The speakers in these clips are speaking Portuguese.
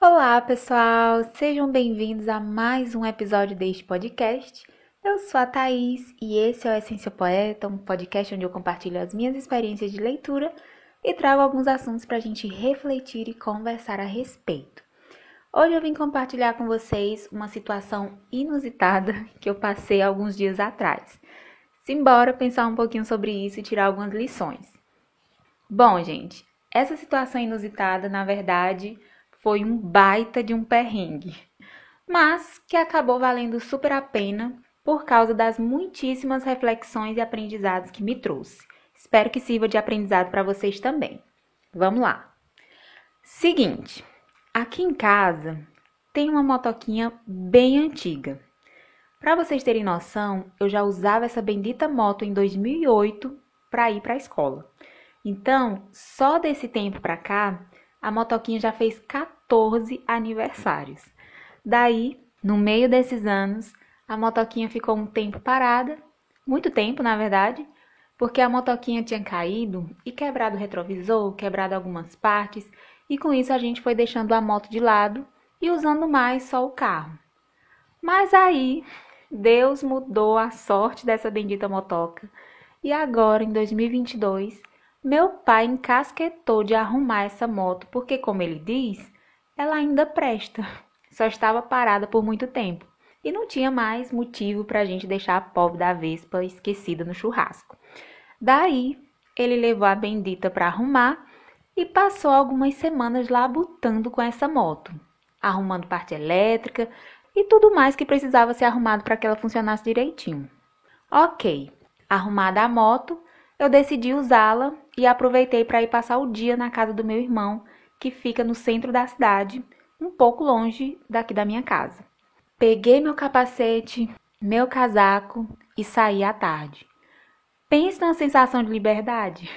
Olá, pessoal! Sejam bem-vindos a mais um episódio deste podcast. Eu sou a Thaís e esse é o Essência Poeta, um podcast onde eu compartilho as minhas experiências de leitura e trago alguns assuntos para a gente refletir e conversar a respeito. Hoje eu vim compartilhar com vocês uma situação inusitada que eu passei alguns dias atrás. Simbora pensar um pouquinho sobre isso e tirar algumas lições. Bom, gente, essa situação inusitada, na verdade, foi um baita de um perrengue, mas que acabou valendo super a pena por causa das muitíssimas reflexões e aprendizados que me trouxe. Espero que sirva de aprendizado para vocês também. Vamos lá. Seguinte, Aqui em casa tem uma motoquinha bem antiga. Para vocês terem noção, eu já usava essa bendita moto em 2008 para ir para a escola. Então, só desse tempo para cá, a motoquinha já fez 14 aniversários. Daí, no meio desses anos, a motoquinha ficou um tempo parada, muito tempo, na verdade, porque a motoquinha tinha caído e quebrado o retrovisor, quebrado algumas partes e com isso a gente foi deixando a moto de lado e usando mais só o carro. Mas aí Deus mudou a sorte dessa bendita motoca e agora em 2022 meu pai encasquetou de arrumar essa moto porque, como ele diz, ela ainda presta, só estava parada por muito tempo e não tinha mais motivo para a gente deixar a pobre da Vespa esquecida no churrasco. Daí ele levou a bendita para arrumar e passou algumas semanas labutando com essa moto, arrumando parte elétrica e tudo mais que precisava ser arrumado para que ela funcionasse direitinho. Ok, arrumada a moto, eu decidi usá-la e aproveitei para ir passar o dia na casa do meu irmão, que fica no centro da cidade, um pouco longe daqui da minha casa. Peguei meu capacete, meu casaco e saí à tarde. Pensa na sensação de liberdade.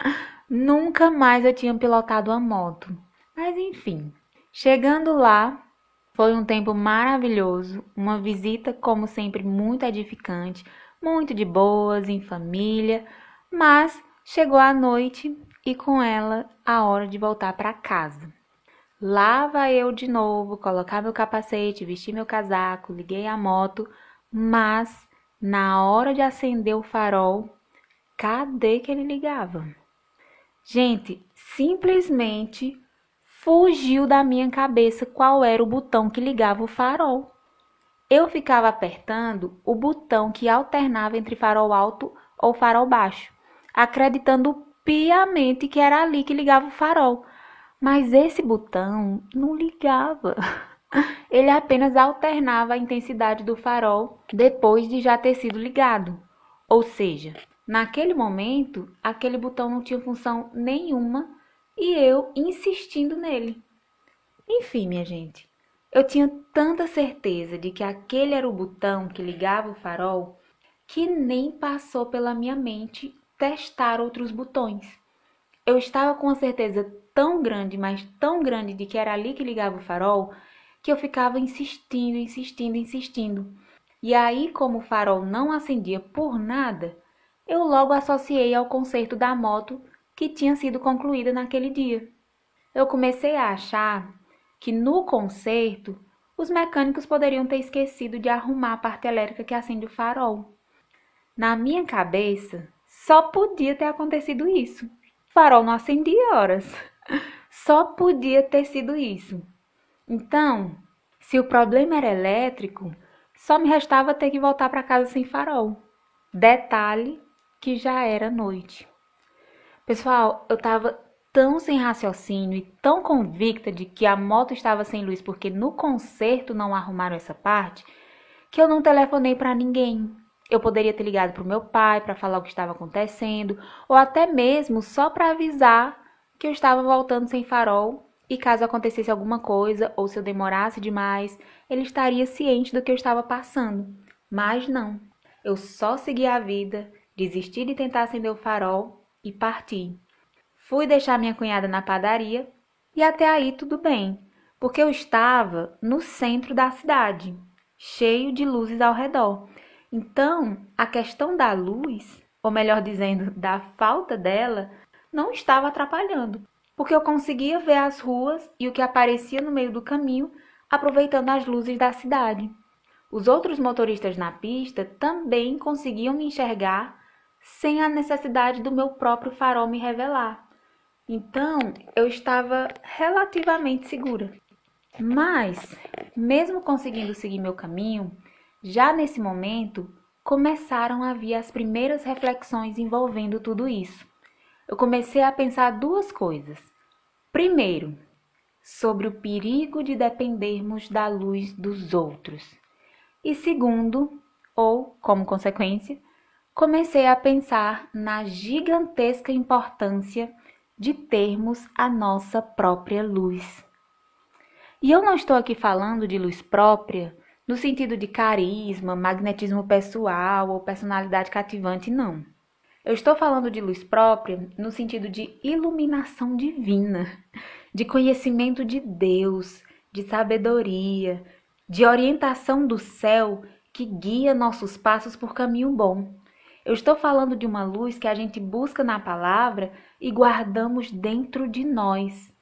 Nunca mais eu tinha pilotado uma moto. Mas enfim, chegando lá, foi um tempo maravilhoso, uma visita, como sempre, muito edificante, muito de boas, em família, mas chegou a noite e com ela a hora de voltar para casa. Lá vai eu de novo, colocar meu capacete, vestir meu casaco, liguei a moto, mas na hora de acender o farol, cadê que ele ligava? Gente, simplesmente fugiu da minha cabeça qual era o botão que ligava o farol. Eu ficava apertando o botão que alternava entre farol alto ou farol baixo, acreditando piamente que era ali que ligava o farol. Mas esse botão não ligava. Ele apenas alternava a intensidade do farol depois de já ter sido ligado. Ou seja, Naquele momento, aquele botão não tinha função nenhuma e eu insistindo nele. Enfim, minha gente, eu tinha tanta certeza de que aquele era o botão que ligava o farol que nem passou pela minha mente testar outros botões. Eu estava com uma certeza tão grande, mas tão grande de que era ali que ligava o farol, que eu ficava insistindo, insistindo, insistindo. E aí, como o farol não acendia por nada, eu logo associei ao conserto da moto que tinha sido concluída naquele dia. Eu comecei a achar que no conserto os mecânicos poderiam ter esquecido de arrumar a parte elétrica que acende o farol. Na minha cabeça, só podia ter acontecido isso. O farol não acendia horas. Só podia ter sido isso. Então, se o problema era elétrico, só me restava ter que voltar para casa sem farol. Detalhe que já era noite. Pessoal, eu tava tão sem raciocínio e tão convicta de que a moto estava sem luz porque no concerto não arrumaram essa parte, que eu não telefonei para ninguém. Eu poderia ter ligado para o meu pai para falar o que estava acontecendo, ou até mesmo só para avisar que eu estava voltando sem farol e caso acontecesse alguma coisa ou se eu demorasse demais, ele estaria ciente do que eu estava passando. Mas não. Eu só segui a vida Desisti de tentar acender o farol e parti. Fui deixar minha cunhada na padaria e até aí tudo bem, porque eu estava no centro da cidade. cheio de luzes ao redor. Então, a questão da luz, ou melhor dizendo, da falta dela, não estava atrapalhando, porque eu conseguia ver as ruas e o que aparecia no meio do caminho, aproveitando as luzes da cidade. Os outros motoristas na pista também conseguiam me enxergar sem a necessidade do meu próprio farol me revelar. Então, eu estava relativamente segura. Mas, mesmo conseguindo seguir meu caminho, já nesse momento começaram a vir as primeiras reflexões envolvendo tudo isso. Eu comecei a pensar duas coisas. Primeiro, sobre o perigo de dependermos da luz dos outros. E segundo, ou como consequência, comecei a pensar na gigantesca importância de termos a nossa própria luz. E eu não estou aqui falando de luz própria no sentido de carisma, magnetismo pessoal ou personalidade cativante, não. Eu estou falando de luz própria no sentido de iluminação divina, de conhecimento de Deus, de sabedoria, de orientação do céu que guia nossos passos por caminho bom. Eu estou falando de uma luz que a gente busca na palavra e guardamos dentro de nós.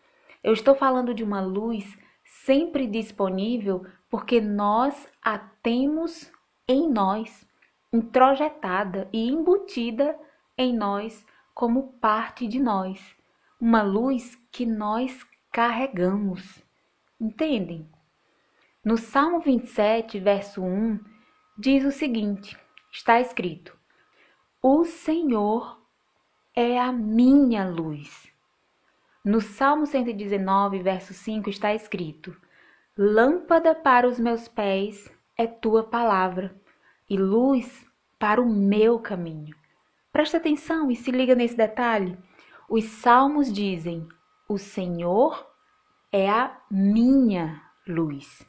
Eu estou falando de uma luz sempre disponível porque nós a temos em nós, introjetada e embutida em nós como parte de nós. Uma luz que nós carregamos. Entendem? No Salmo 27, verso 1, diz o seguinte: está escrito: O Senhor é a minha luz. No Salmo 119, verso 5 está escrito: Lâmpada para os meus pés é tua palavra e luz para o meu caminho. Presta atenção e se liga nesse detalhe. Os salmos dizem: O Senhor é a minha luz.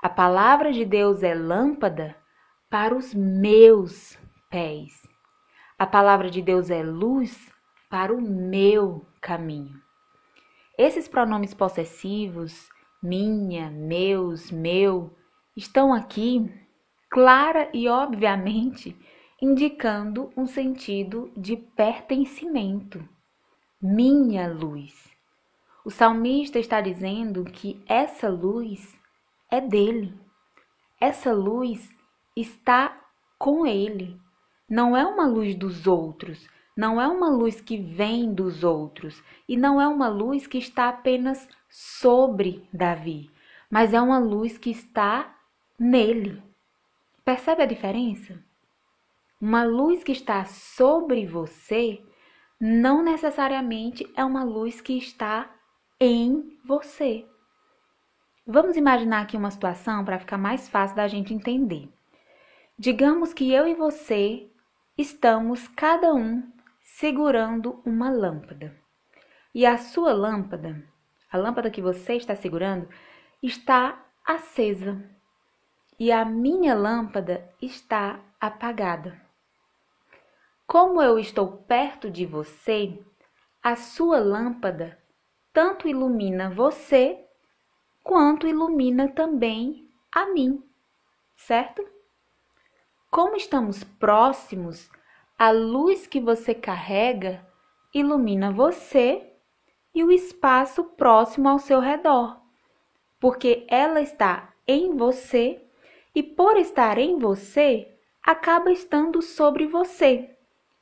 A palavra de Deus é lâmpada para os meus pés. A palavra de Deus é luz para o meu caminho. Esses pronomes possessivos, minha, meus, meu, estão aqui clara e obviamente indicando um sentido de pertencimento. Minha luz. O salmista está dizendo que essa luz é dele. Essa luz está com ele. Não é uma luz dos outros, não é uma luz que vem dos outros e não é uma luz que está apenas sobre Davi, mas é uma luz que está nele. Percebe a diferença? Uma luz que está sobre você não necessariamente é uma luz que está em você. Vamos imaginar aqui uma situação para ficar mais fácil da gente entender. Digamos que eu e você estamos cada um segurando uma lâmpada. E a sua lâmpada, a lâmpada que você está segurando, está acesa. E a minha lâmpada está apagada. Como eu estou perto de você, a sua lâmpada tanto ilumina você quanto ilumina também a mim, certo? Como estamos próximos, a luz que você carrega ilumina você e o espaço próximo ao seu redor, porque ela está em você e, por estar em você, acaba estando sobre você.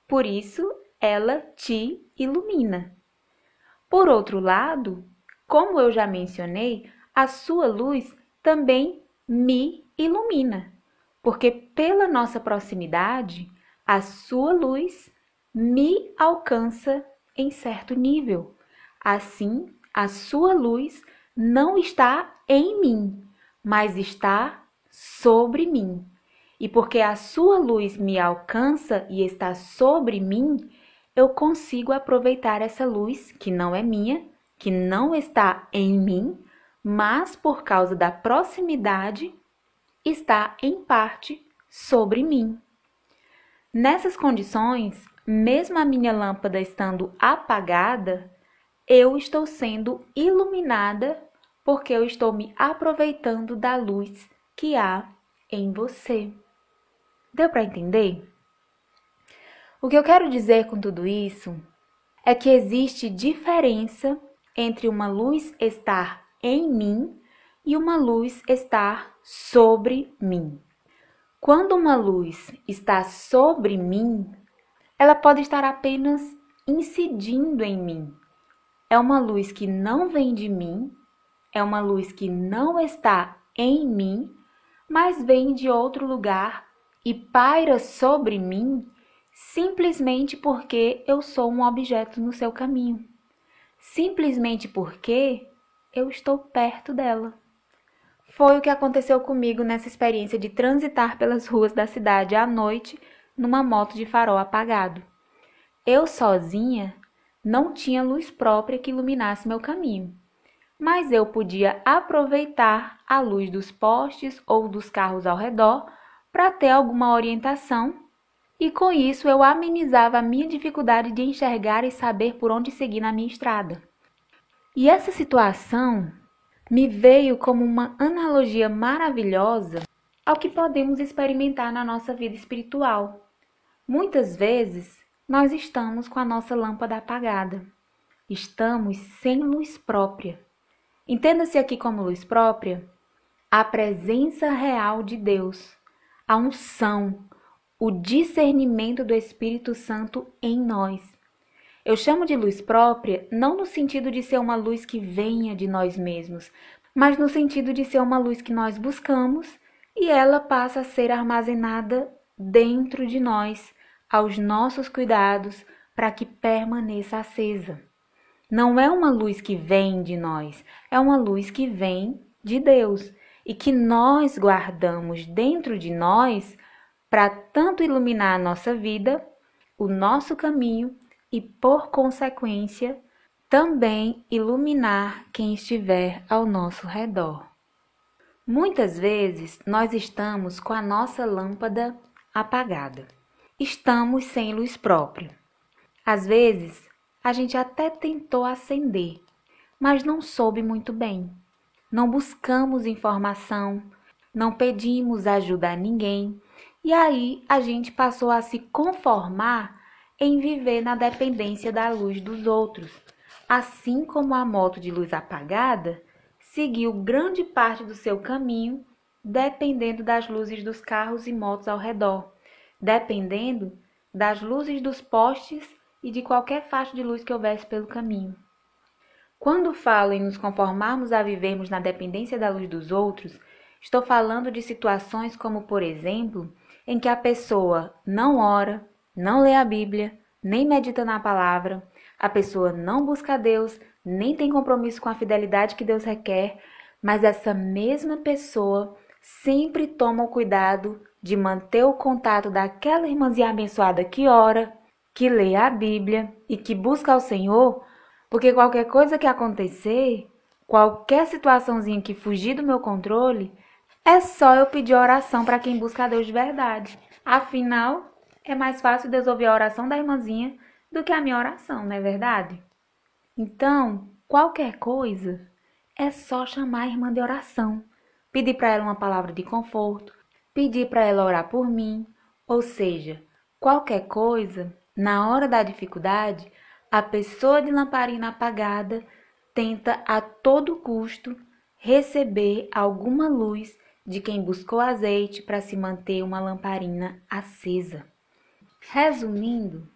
Por isso, ela te ilumina. Por outro lado, como eu já mencionei, a sua luz também me ilumina, porque pela nossa proximidade, a sua luz me alcança em certo nível. Assim, a sua luz não está em mim, mas está sobre mim. E porque a sua luz me alcança e está sobre mim, eu consigo aproveitar essa luz que não é minha, que não está em mim, mas por causa da proximidade, está em parte sobre mim. Nessas condições, mesmo a minha lâmpada estando apagada, eu estou sendo iluminada porque eu estou me aproveitando da luz que há em você. Deu para entender? O que eu quero dizer com tudo isso é que existe diferença entre uma luz estar em mim e uma luz estar sobre mim. Quando uma luz está sobre mim, ela pode estar apenas incidindo em mim. É uma luz que não vem de mim, é uma luz que não está em mim, mas vem de outro lugar e paira sobre mim simplesmente porque eu sou um objeto no seu caminho. Simplesmente porque eu estou perto dela. Foi o que aconteceu comigo nessa experiência de transitar pelas ruas da cidade à noite numa moto de farol apagado. Eu sozinha não tinha luz própria que iluminasse meu caminho, mas eu podia aproveitar a luz dos postes ou dos carros ao redor para ter alguma orientação, e com isso eu amenizava a minha dificuldade de enxergar e saber por onde seguir na minha estrada. E essa situação me veio como uma analogia maravilhosa ao que podemos experimentar na nossa vida espiritual. Muitas vezes nós estamos com a nossa lâmpada apagada, estamos sem luz própria. Entenda-se aqui como luz própria a presença real de Deus, a unção, o discernimento do Espírito Santo em nós. Eu chamo de luz própria não no sentido de ser uma luz que venha de nós mesmos, mas no sentido de ser uma luz que nós buscamos e ela passa a ser armazenada dentro de nós, aos nossos cuidados, para que permaneça acesa. Não é uma luz que vem de nós, é uma luz que vem de Deus e que nós guardamos dentro de nós para tanto iluminar a nossa vida, o nosso caminho e, por consequência, também iluminar quem estiver ao nosso redor. Muitas vezes nós estamos com a nossa lâmpada apagada. Estamos sem luz própria. Às vezes, a gente até tentou acender, mas não soube muito bem. Não buscamos informação, não pedimos ajuda a ninguém, e aí a gente passou a se conformar em viver na dependência da luz dos outros. Assim como a moto de luz apagada seguiu grande parte do seu caminho dependendo das luzes dos carros e motos ao redor, dependendo das luzes dos postes e de qualquer faixa de luz que houvesse pelo caminho. Quando falo em nos conformarmos a vivermos na dependência da luz dos outros, estou falando de situações como, por exemplo, em que a pessoa não ora, não lê a Bíblia, nem medita na palavra, a pessoa não busca Deus, nem tem compromisso com a fidelidade que Deus requer, mas essa mesma pessoa sempre toma o cuidado de manter o contato daquela irmãzinha abençoada que ora, que lê a Bíblia e que busca ao Senhor, porque qualquer coisa que acontecer, qualquer situaçãozinha que fugir do meu controle, é só eu pedir oração para quem busca a Deus de verdade. Afinal, é mais fácil Deus ouvir a oração da irmãzinha do que a minha oração, não é verdade? Então, qualquer coisa, é só chamar a irmã de oração, pedir para ela uma palavra de conforto, pedir para ela orar por mim, ou seja, qualquer coisa, na hora da dificuldade, a pessoa de lamparina apagada tenta a todo custo receber alguma luz de quem buscou azeite para se manter uma lamparina acesa. Resumindo,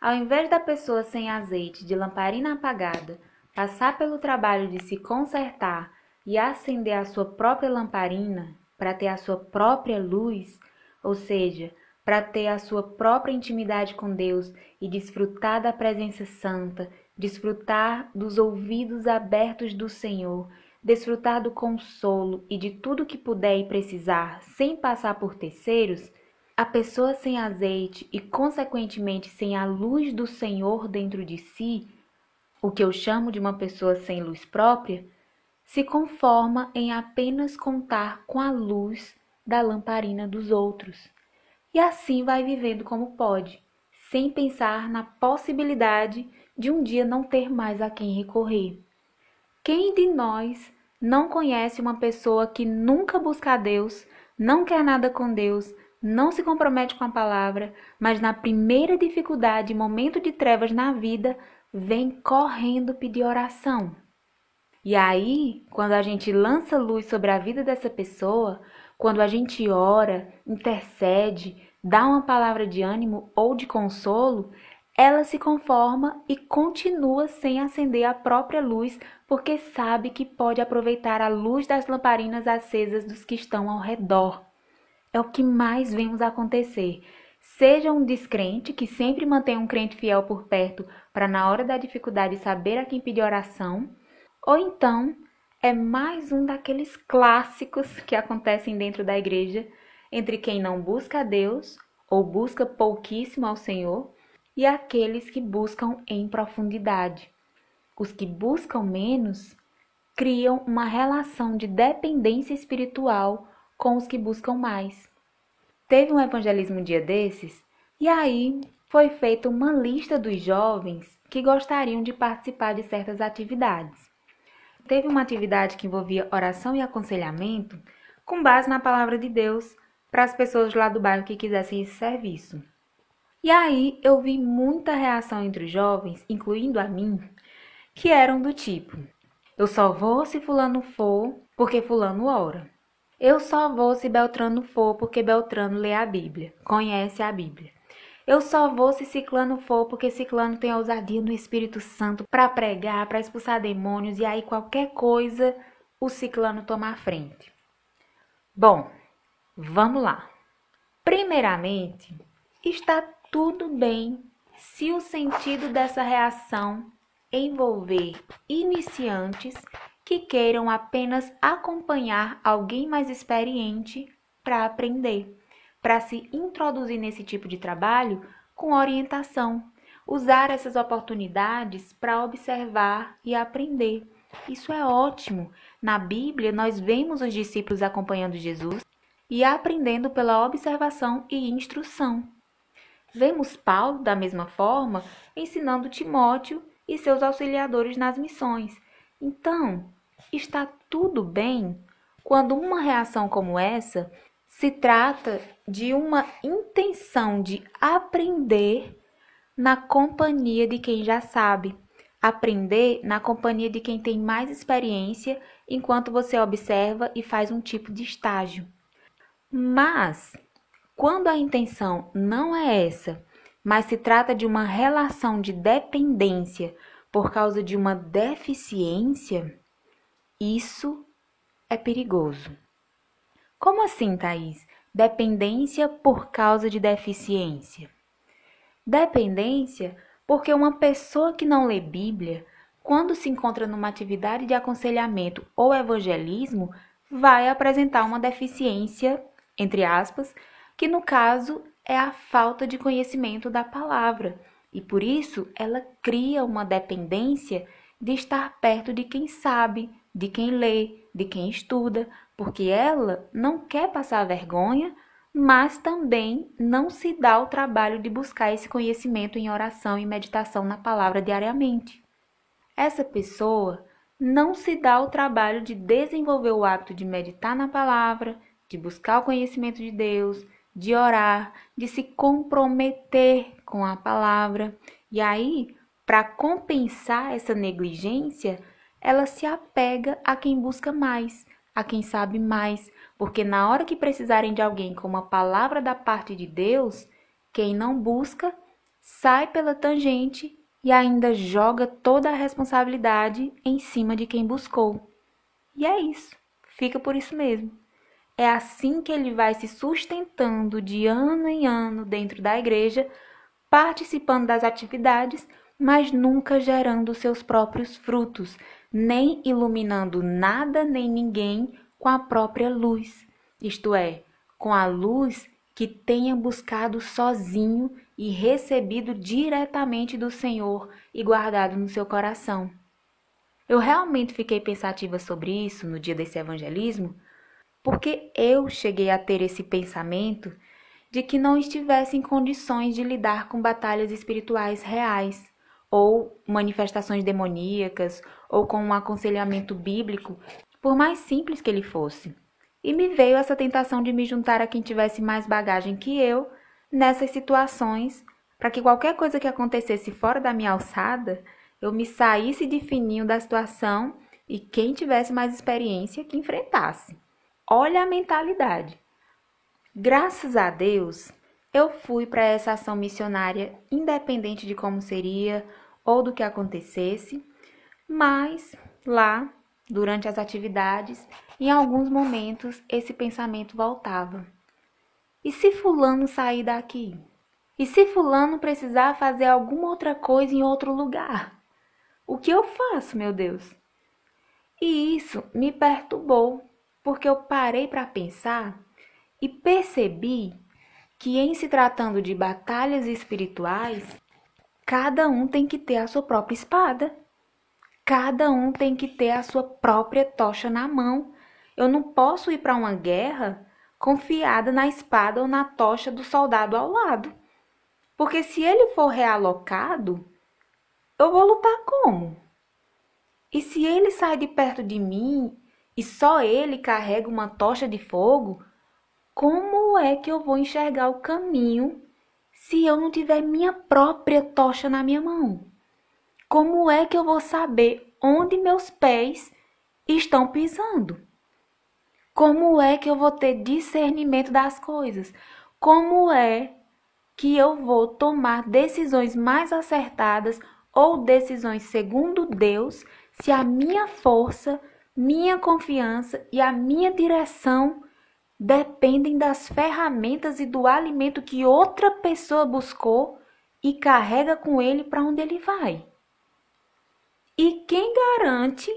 ao invés da pessoa sem azeite de lamparina apagada passar pelo trabalho de se consertar e acender a sua própria lamparina para ter a sua própria luz, ou seja, para ter a sua própria intimidade com Deus e desfrutar da presença santa, desfrutar dos ouvidos abertos do Senhor, desfrutar do consolo e de tudo que puder e precisar sem passar por terceiros, a pessoa sem azeite e, consequentemente, sem a luz do Senhor dentro de si, o que eu chamo de uma pessoa sem luz própria, se conforma em apenas contar com a luz da lamparina dos outros. E assim vai vivendo como pode, sem pensar na possibilidade de um dia não ter mais a quem recorrer. Quem de nós não conhece uma pessoa que nunca busca a Deus não quer nada com Deus, não se compromete com a palavra, mas na primeira dificuldade, momento de trevas na vida, vem correndo pedir oração. E aí, quando a gente lança luz sobre a vida dessa pessoa, quando a gente ora, intercede, dá uma palavra de ânimo ou de consolo, ela se conforma e continua sem acender a própria luz, porque sabe que pode aproveitar a luz das lamparinas acesas dos que estão ao redor. É o que mais vemos acontecer. Seja um descrente que sempre mantém um crente fiel por perto para na hora da dificuldade saber a quem pedir oração, ou então é mais um daqueles clássicos que acontecem dentro da igreja entre quem não busca a Deus ou busca pouquíssimo ao Senhor e aqueles que buscam em profundidade. Os que buscam menos criam uma relação de dependência espiritual com os que buscam mais. Teve um evangelismo um dia desses e aí foi feita uma lista dos jovens que gostariam de participar de certas atividades. Teve uma atividade que envolvia oração e aconselhamento com base na palavra de Deus para as pessoas lá do bairro que quisessem esse serviço. E aí eu vi muita reação entre os jovens, incluindo a mim, que eram do tipo: eu só vou se Fulano for porque Fulano ora. Eu só vou se Beltrano for porque Beltrano lê a Bíblia, conhece a Bíblia. Eu só vou se Ciclano for porque Ciclano tem ousadia no Espírito Santo para pregar, para expulsar demônios e aí qualquer coisa o Ciclano toma a frente. Bom, vamos lá. Primeiramente, está tudo bem se o sentido dessa reação envolver iniciantes que queiram apenas acompanhar alguém mais experiente para aprender, para se introduzir nesse tipo de trabalho com orientação, usar essas oportunidades para observar e aprender. Isso é ótimo. Na Bíblia, nós vemos os discípulos acompanhando Jesus e aprendendo pela observação e instrução. Vemos Paulo, da mesma forma, ensinando Timóteo e seus auxiliadores nas missões. Então, está tudo bem quando uma reação como essa se trata de uma intenção de aprender na companhia de quem já sabe, aprender na companhia de quem tem mais experiência enquanto você observa e faz um tipo de estágio. Mas quando a intenção não é essa, mas se trata de uma relação de dependência por causa de uma deficiência, isso é perigoso. Como assim, Thaís? Dependência por causa de deficiência? Dependência porque uma pessoa que não lê Bíblia, quando se encontra numa atividade de aconselhamento ou evangelismo, vai apresentar uma deficiência, entre aspas, que no caso é a falta de conhecimento da palavra, e por isso ela cria uma dependência de estar perto de quem sabe, de quem lê, de quem estuda, porque ela não quer passar vergonha, mas também não se dá o trabalho de buscar esse conhecimento em oração e meditação na palavra diariamente. Essa pessoa não se dá o trabalho de desenvolver o hábito de meditar na palavra, de buscar o conhecimento de Deus, de orar, de se comprometer com a palavra. E aí, para compensar essa negligência, ela se apega a quem busca mais, a quem sabe mais, porque na hora que precisarem de alguém com uma palavra da parte de Deus, quem não busca sai pela tangente e ainda joga toda a responsabilidade em cima de quem buscou. E é isso, fica por isso mesmo. É assim que ele vai se sustentando de ano em ano dentro da igreja, participando das atividades, mas nunca gerando seus próprios frutos, nem iluminando nada nem ninguém com a própria luz, isto é, com a luz que tenha buscado sozinho e recebido diretamente do Senhor e guardado no seu coração. Eu realmente fiquei pensativa sobre isso no dia desse evangelismo, porque eu cheguei a ter esse pensamento de que não estivesse em condições de lidar com batalhas espirituais reais, ou manifestações demoníacas, ou com um aconselhamento bíblico, por mais simples que ele fosse. e me veio essa tentação de me juntar a quem tivesse mais bagagem que eu nessas situações, para que qualquer coisa que acontecesse fora da minha alçada, eu me saísse de fininho da situação e quem tivesse mais experiência que enfrentasse. Olha a mentalidade. Graças a Deus, eu fui para essa ação missionária independente de como seria ou do que acontecesse, mas lá, durante as atividades, em alguns momentos esse pensamento voltava. E se Fulano sair daqui? E se Fulano precisar fazer alguma outra coisa em outro lugar? O que eu faço, meu Deus? E isso me perturbou, porque eu parei para pensar e percebi que, em se tratando de batalhas espirituais, cada um tem que ter a sua própria espada. Cada um tem que ter a sua própria tocha na mão. Eu não posso ir para uma guerra confiada na espada ou na tocha do soldado ao lado. Porque se ele for realocado, eu vou lutar como? E se ele sai de perto de mim e só ele carrega uma tocha de fogo, como é que eu vou enxergar o caminho se eu não tiver minha própria tocha na minha mão? Como é que eu vou saber onde meus pés estão pisando? Como é que eu vou ter discernimento das coisas? Como é que eu vou tomar decisões mais acertadas ou decisões segundo Deus se a minha força minha confiança e a minha direção dependem das ferramentas e do alimento que outra pessoa buscou e carrega com ele para onde ele vai. E quem garante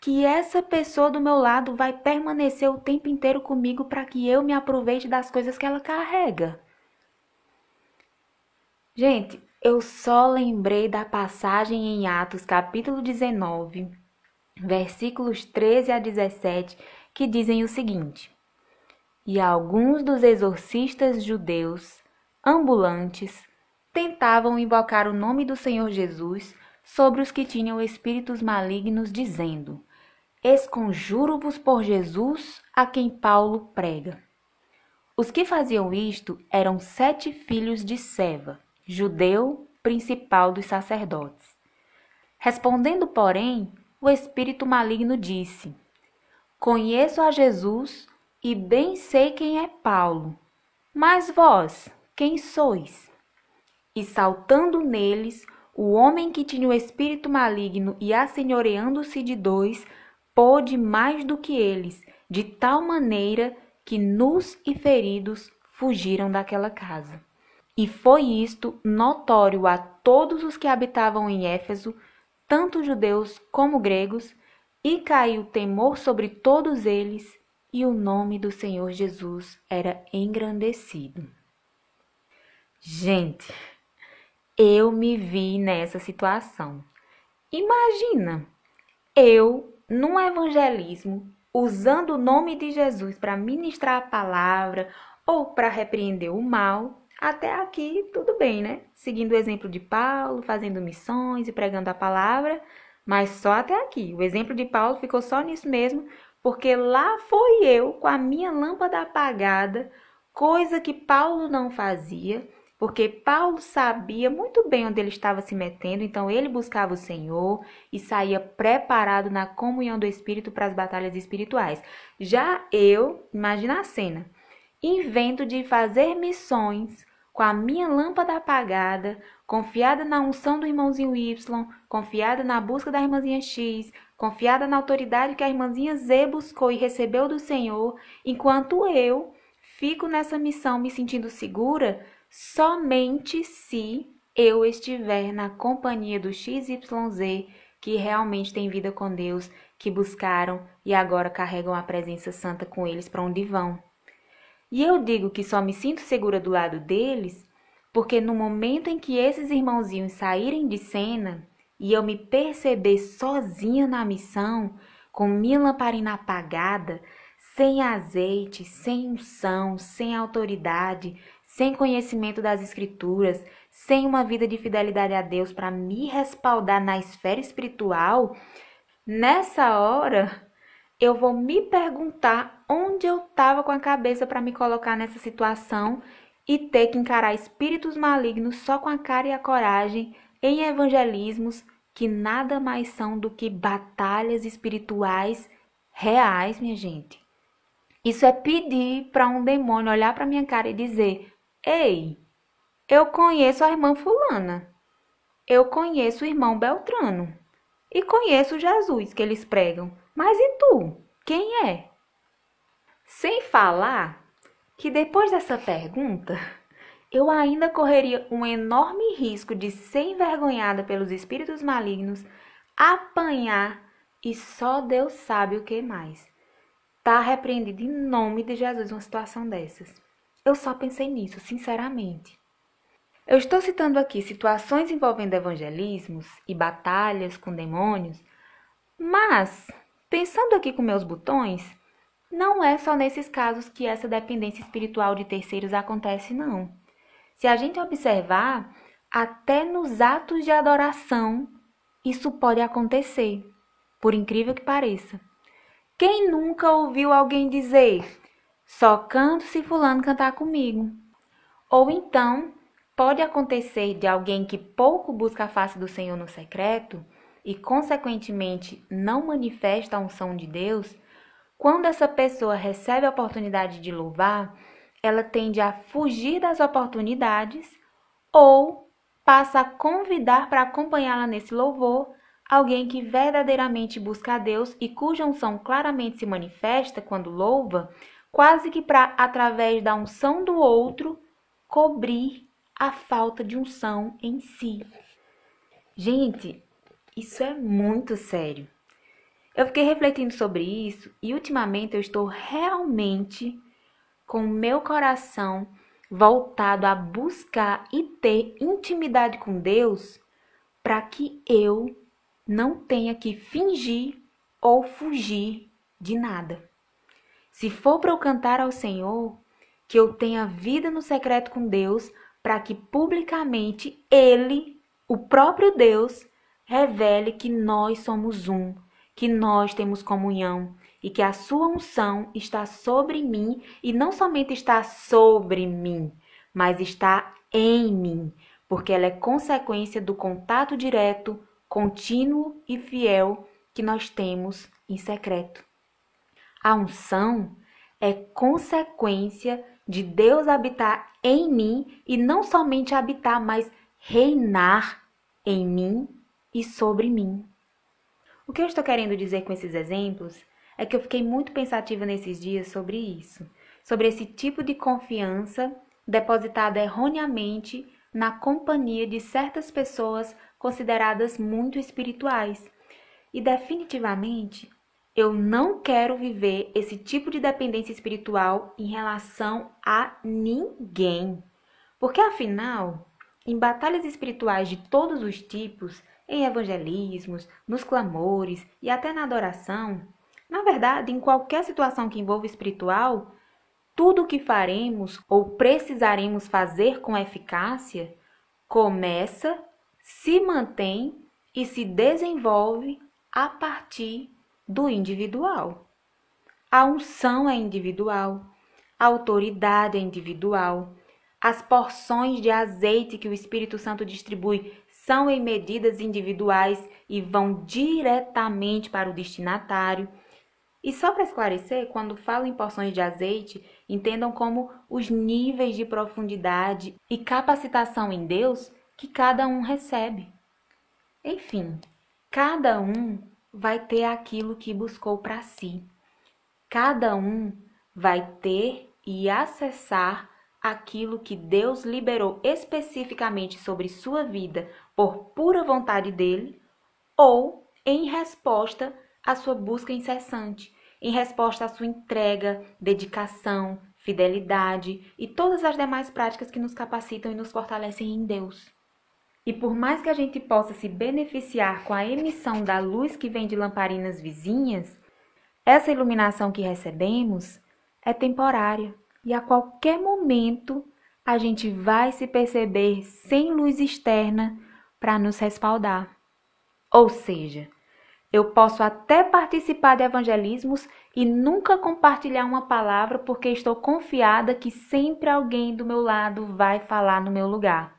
que essa pessoa do meu lado vai permanecer o tempo inteiro comigo para que eu me aproveite das coisas que ela carrega? Gente, eu só lembrei da passagem em Atos, capítulo 19, versículos 13 a 17, que dizem o seguinte: E alguns dos exorcistas judeus ambulantes tentavam invocar o nome do Senhor Jesus sobre os que tinham espíritos malignos, dizendo: Esconjuro-vos por Jesus a quem Paulo prega. Os que faziam isto eram sete filhos de Seva, judeu principal dos sacerdotes. Respondendo, porém, o espírito maligno disse: Conheço a Jesus e bem sei quem é Paulo. Mas vós, quem sois? E saltando neles, o homem que tinha o espírito maligno e assenhoreando-se de dois, pôde mais do que eles, de tal maneira que nus e feridos fugiram daquela casa. E foi isto notório a todos os que habitavam em Éfeso, tanto judeus como gregos, e caiu temor sobre todos eles, e o nome do Senhor Jesus era engrandecido. Gente, eu me vi nessa situação. Imagina, eu, num evangelismo, usando o nome de Jesus para ministrar a palavra ou para repreender o mal, até aqui, tudo bem, né? Seguindo o exemplo de Paulo, fazendo missões e pregando a palavra, mas só até aqui. O exemplo de Paulo ficou só nisso mesmo, porque lá foi eu com a minha lâmpada apagada, coisa que Paulo não fazia, porque Paulo sabia muito bem onde ele estava se metendo, então ele buscava o Senhor e saía preparado na comunhão do Espírito para as batalhas espirituais. Já eu, imagina a cena, invento de fazer missões com a minha lâmpada apagada, confiada na unção do irmãozinho Y, confiada na busca da irmãzinha X, confiada na autoridade que a irmãzinha Z buscou e recebeu do Senhor, enquanto eu fico nessa missão me sentindo segura somente se eu estiver na companhia do XYZ que realmente tem vida com Deus, que buscaram e agora carregam a presença santa com eles para onde vão. E eu digo que só me sinto segura do lado deles, porque no momento em que esses irmãozinhos saírem de cena e eu me perceber sozinha na missão, com minha lamparina apagada, sem azeite, sem unção, sem autoridade, sem conhecimento das Escrituras, sem uma vida de fidelidade a Deus para me respaldar na esfera espiritual, nessa hora eu vou me perguntar onde eu estava com a cabeça para me colocar nessa situação e ter que encarar espíritos malignos só com a cara e a coragem em evangelismos que nada mais são do que batalhas espirituais reais, minha gente. Isso é pedir para um demônio olhar para minha cara e dizer: "Ei, eu conheço a irmã fulana. Eu conheço o irmão Beltrano e conheço Jesus que eles pregam. Mas e tu? Quem é?" Sem falar que depois dessa pergunta, eu ainda correria um enorme risco de ser envergonhada pelos espíritos malignos, apanhar e só Deus sabe o que mais. Tá repreendido em nome de Jesus uma situação dessas. Eu só pensei nisso, sinceramente. Eu estou citando aqui situações envolvendo evangelismos e batalhas com demônios, mas, pensando aqui com meus botões, não é só nesses casos que essa dependência espiritual de terceiros acontece, não. Se a gente observar, até nos atos de adoração, isso pode acontecer, por incrível que pareça. Quem nunca ouviu alguém dizer: só canto se Fulano cantar comigo? Ou então, pode acontecer de alguém que pouco busca a face do Senhor no secreto e, consequentemente, não manifesta a unção de Deus quando essa pessoa recebe a oportunidade de louvar, ela tende a fugir das oportunidades ou passa a convidar para acompanhá-la nesse louvor alguém que verdadeiramente busca a Deus e cuja unção claramente se manifesta quando louva, quase que para, através da unção do outro, cobrir a falta de unção em si. Gente, isso é muito sério. Eu fiquei refletindo sobre isso e ultimamente eu estou realmente com o meu coração voltado a buscar e ter intimidade com Deus para que eu não tenha que fingir ou fugir de nada. Se for para eu cantar ao Senhor, que eu tenha vida no secreto com Deus, para que publicamente Ele, o próprio Deus, revele que nós somos um que nós temos comunhão e que a sua unção está sobre mim e não somente está sobre mim, mas está em mim, porque ela é consequência do contato direto, contínuo e fiel que nós temos em secreto. A unção é consequência de Deus habitar em mim e não somente habitar, mas reinar em mim e sobre mim. O que eu estou querendo dizer com esses exemplos é que eu fiquei muito pensativa nesses dias sobre isso, sobre esse tipo de confiança depositada erroneamente na companhia de certas pessoas consideradas muito espirituais. E definitivamente, eu não quero viver esse tipo de dependência espiritual em relação a ninguém. Porque afinal, em batalhas espirituais de todos os tipos, em evangelismos, nos clamores e até na adoração, na verdade, em qualquer situação que envolva espiritual, tudo o que faremos ou precisaremos fazer com eficácia começa, se mantém e se desenvolve a partir do individual. A unção é individual, a autoridade é individual, as porções de azeite que o Espírito Santo distribui são em medidas individuais e vão diretamente para o destinatário. E só para esclarecer, quando falo em porções de azeite, entendam como os níveis de profundidade e capacitação em Deus que cada um recebe. Enfim, cada um vai ter aquilo que buscou para si. Cada um vai ter e acessar aquilo que Deus liberou especificamente sobre sua vida por pura vontade dele, ou em resposta à sua busca incessante, em resposta à sua entrega, dedicação, fidelidade e todas as demais práticas que nos capacitam e nos fortalecem em Deus. E por mais que a gente possa se beneficiar com a emissão da luz que vem de lamparinas vizinhas, essa iluminação que recebemos é temporária e a qualquer momento a gente vai se perceber sem luz externa para nos respaldar. Ou seja, Eu posso até participar de evangelismos e nunca compartilhar uma palavra porque estou confiada que sempre alguém do meu lado vai falar no meu lugar.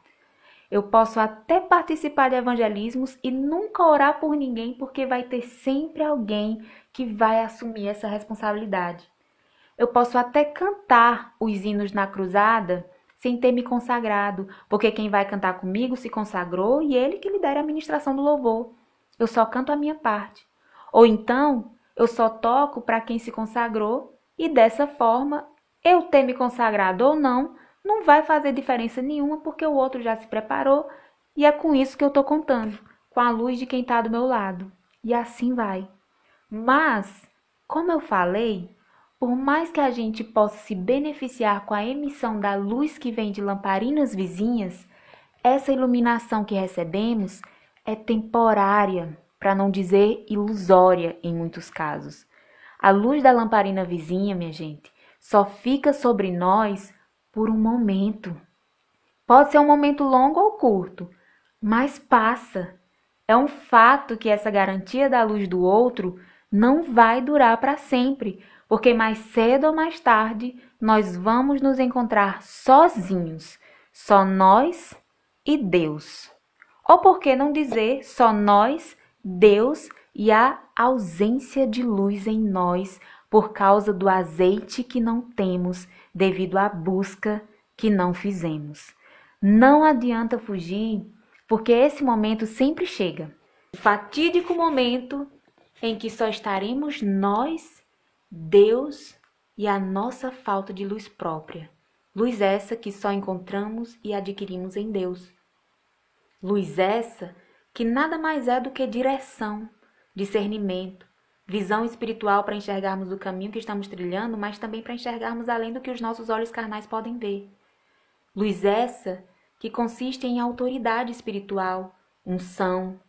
Eu posso até participar de evangelismos e nunca orar por ninguém porque vai ter sempre alguém que vai assumir essa responsabilidade. Eu posso até cantar os hinos na cruzada sem ter me consagrado, porque quem vai cantar comigo se consagrou e ele que lidera a administração do louvor. Eu só canto a minha parte. Ou então, eu só toco para quem se consagrou e dessa forma, eu ter me consagrado ou não, não vai fazer diferença nenhuma porque o outro já se preparou e é com isso que eu estou contando, com a luz de quem está do meu lado. E assim vai. Mas, como eu falei, por mais que a gente possa se beneficiar com a emissão da luz que vem de lamparinas vizinhas, essa iluminação que recebemos é temporária, para não dizer ilusória em muitos casos. A luz da lamparina vizinha, minha gente, só fica sobre nós por um momento. Pode ser um momento longo ou curto, mas passa. É um fato que essa garantia da luz do outro não vai durar para sempre, porque mais cedo ou mais tarde nós vamos nos encontrar sozinhos, só nós e Deus. Ou por que não dizer só nós, Deus e a ausência de luz em nós por causa do azeite que não temos devido à busca que não fizemos. Não adianta fugir, porque esse momento sempre chega. O fatídico momento em que só estaremos nós Deus e a nossa falta de luz própria. Luz essa que só encontramos e adquirimos em Deus. Luz essa que nada mais é do que direção, discernimento, visão espiritual para enxergarmos o caminho que estamos trilhando, mas também para enxergarmos além do que os nossos olhos carnais podem ver. Luz essa que consiste em autoridade espiritual, unção,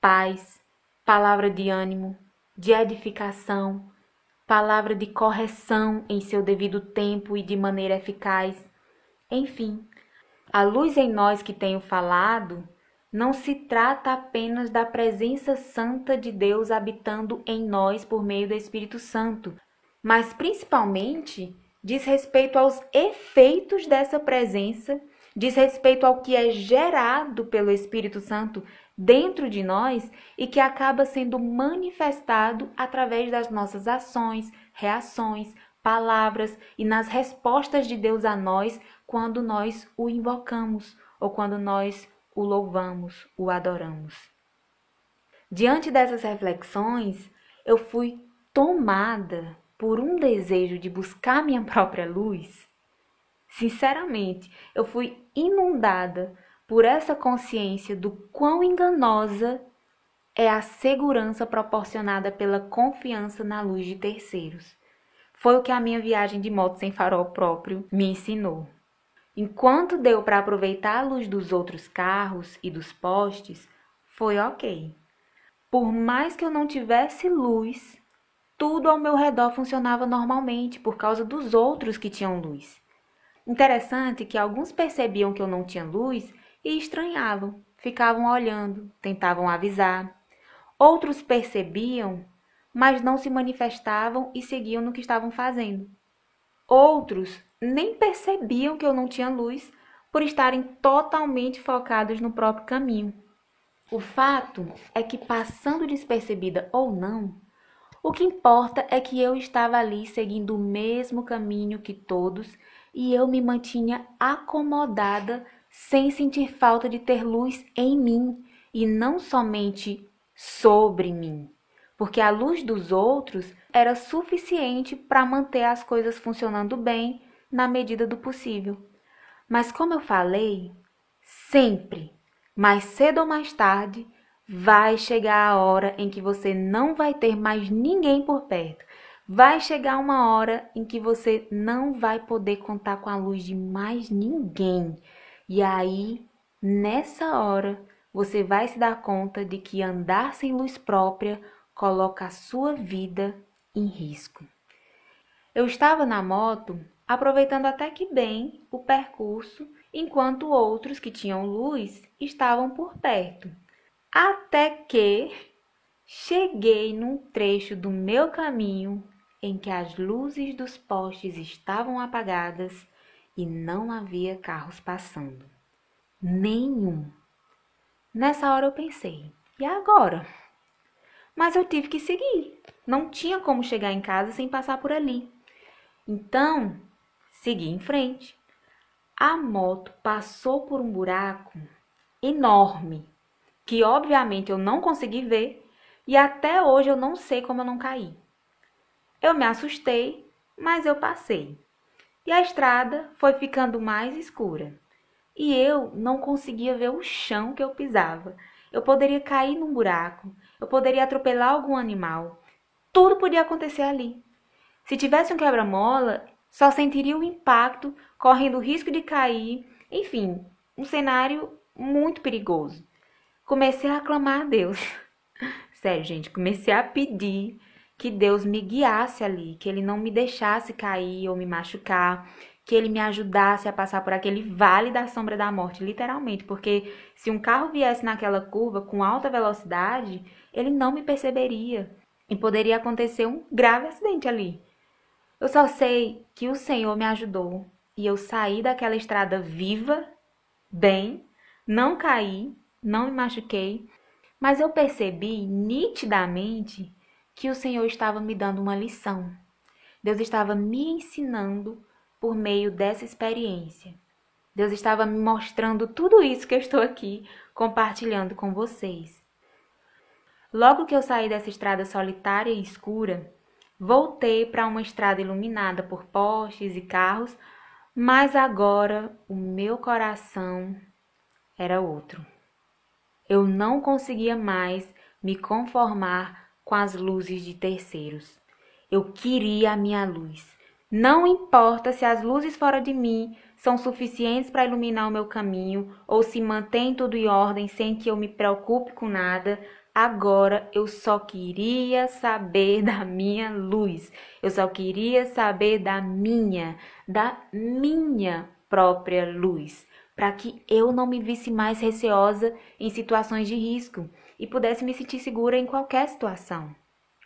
paz, palavra de ânimo, de edificação, palavra de correção em seu devido tempo e de maneira eficaz. Enfim, a luz em nós que tenho falado não se trata apenas da presença santa de Deus habitando em nós por meio do Espírito Santo, mas principalmente diz respeito aos efeitos dessa presença, diz respeito ao que é gerado pelo Espírito Santo dentro de nós e que acaba sendo manifestado através das nossas ações, reações, palavras e nas respostas de Deus a nós quando nós o invocamos ou quando nós o louvamos, o adoramos. Diante dessas reflexões, eu fui tomada por um desejo de buscar minha própria luz. Sinceramente, eu fui inundada por essa consciência do quão enganosa é a segurança proporcionada pela confiança na luz de terceiros. Foi o que a minha viagem de moto sem farol próprio me ensinou. Enquanto deu para aproveitar a luz dos outros carros e dos postes, foi ok. Por mais que eu não tivesse luz, tudo ao meu redor funcionava normalmente por causa dos outros que tinham luz. Interessante que alguns percebiam que eu não tinha luz e estranhavam, ficavam olhando, tentavam avisar. Outros percebiam, mas não se manifestavam e seguiam no que estavam fazendo. Outros nem percebiam que eu não tinha luz por estarem totalmente focados no próprio caminho. O fato é que, passando despercebida ou não, o que importa é que eu estava ali seguindo o mesmo caminho que todos e eu me mantinha acomodada sem sentir falta de ter luz em mim e não somente sobre mim, porque a luz dos outros era suficiente para manter as coisas funcionando bem na medida do possível. Mas como eu falei, sempre, mais cedo ou mais tarde, vai chegar a hora em que você não vai ter mais ninguém por perto. Vai chegar uma hora em que você não vai poder contar com a luz de mais ninguém. E aí, nessa hora, você vai se dar conta de que andar sem luz própria coloca a sua vida em risco. Eu estava na moto, aproveitando até que bem o percurso, enquanto outros que tinham luz estavam por perto. Até que cheguei num trecho do meu caminho em que as luzes dos postes estavam apagadas e não havia carros passando. Nenhum. Nessa hora eu pensei, e agora? Mas eu tive que seguir. Não tinha como chegar em casa sem passar por ali. Então, segui em frente. A moto passou por um buraco enorme, que obviamente eu não consegui ver e até hoje eu não sei como eu não caí. Eu me assustei, mas eu passei. E a estrada foi ficando mais escura. E eu não conseguia ver o chão que eu pisava. Eu poderia cair num buraco, eu poderia atropelar algum animal. Tudo podia acontecer ali. Se tivesse um quebra-mola, só sentiria o impacto, correndo o risco de cair. Enfim, um cenário muito perigoso. Comecei a clamar a Deus. Sério, gente, comecei a pedir que Deus me guiasse ali, que Ele não me deixasse cair ou me machucar, que Ele me ajudasse a passar por aquele vale da sombra da morte, literalmente, porque se um carro viesse naquela curva com alta velocidade, ele não me perceberia e poderia acontecer um grave acidente ali. Eu só sei que o Senhor me ajudou e eu saí daquela estrada viva, bem, não caí, não me machuquei, mas eu percebi nitidamente que o Senhor estava me dando uma lição. Deus estava me ensinando por meio dessa experiência. Deus estava me mostrando tudo isso que eu estou aqui compartilhando com vocês. Logo que eu saí dessa estrada solitária e escura, voltei para uma estrada iluminada por postes e carros, mas agora o meu coração era outro. Eu não conseguia mais me conformar com as luzes de terceiros. Eu queria a minha luz. Não importa se as luzes fora de mim são suficientes para iluminar o meu caminho ou se mantém tudo em ordem sem que eu me preocupe com nada, Agora eu só queria saber da minha luz. Eu só queria saber da minha, da minha própria luz, para que eu não me visse mais receosa em situações de risco e pudesse me sentir segura em qualquer situação.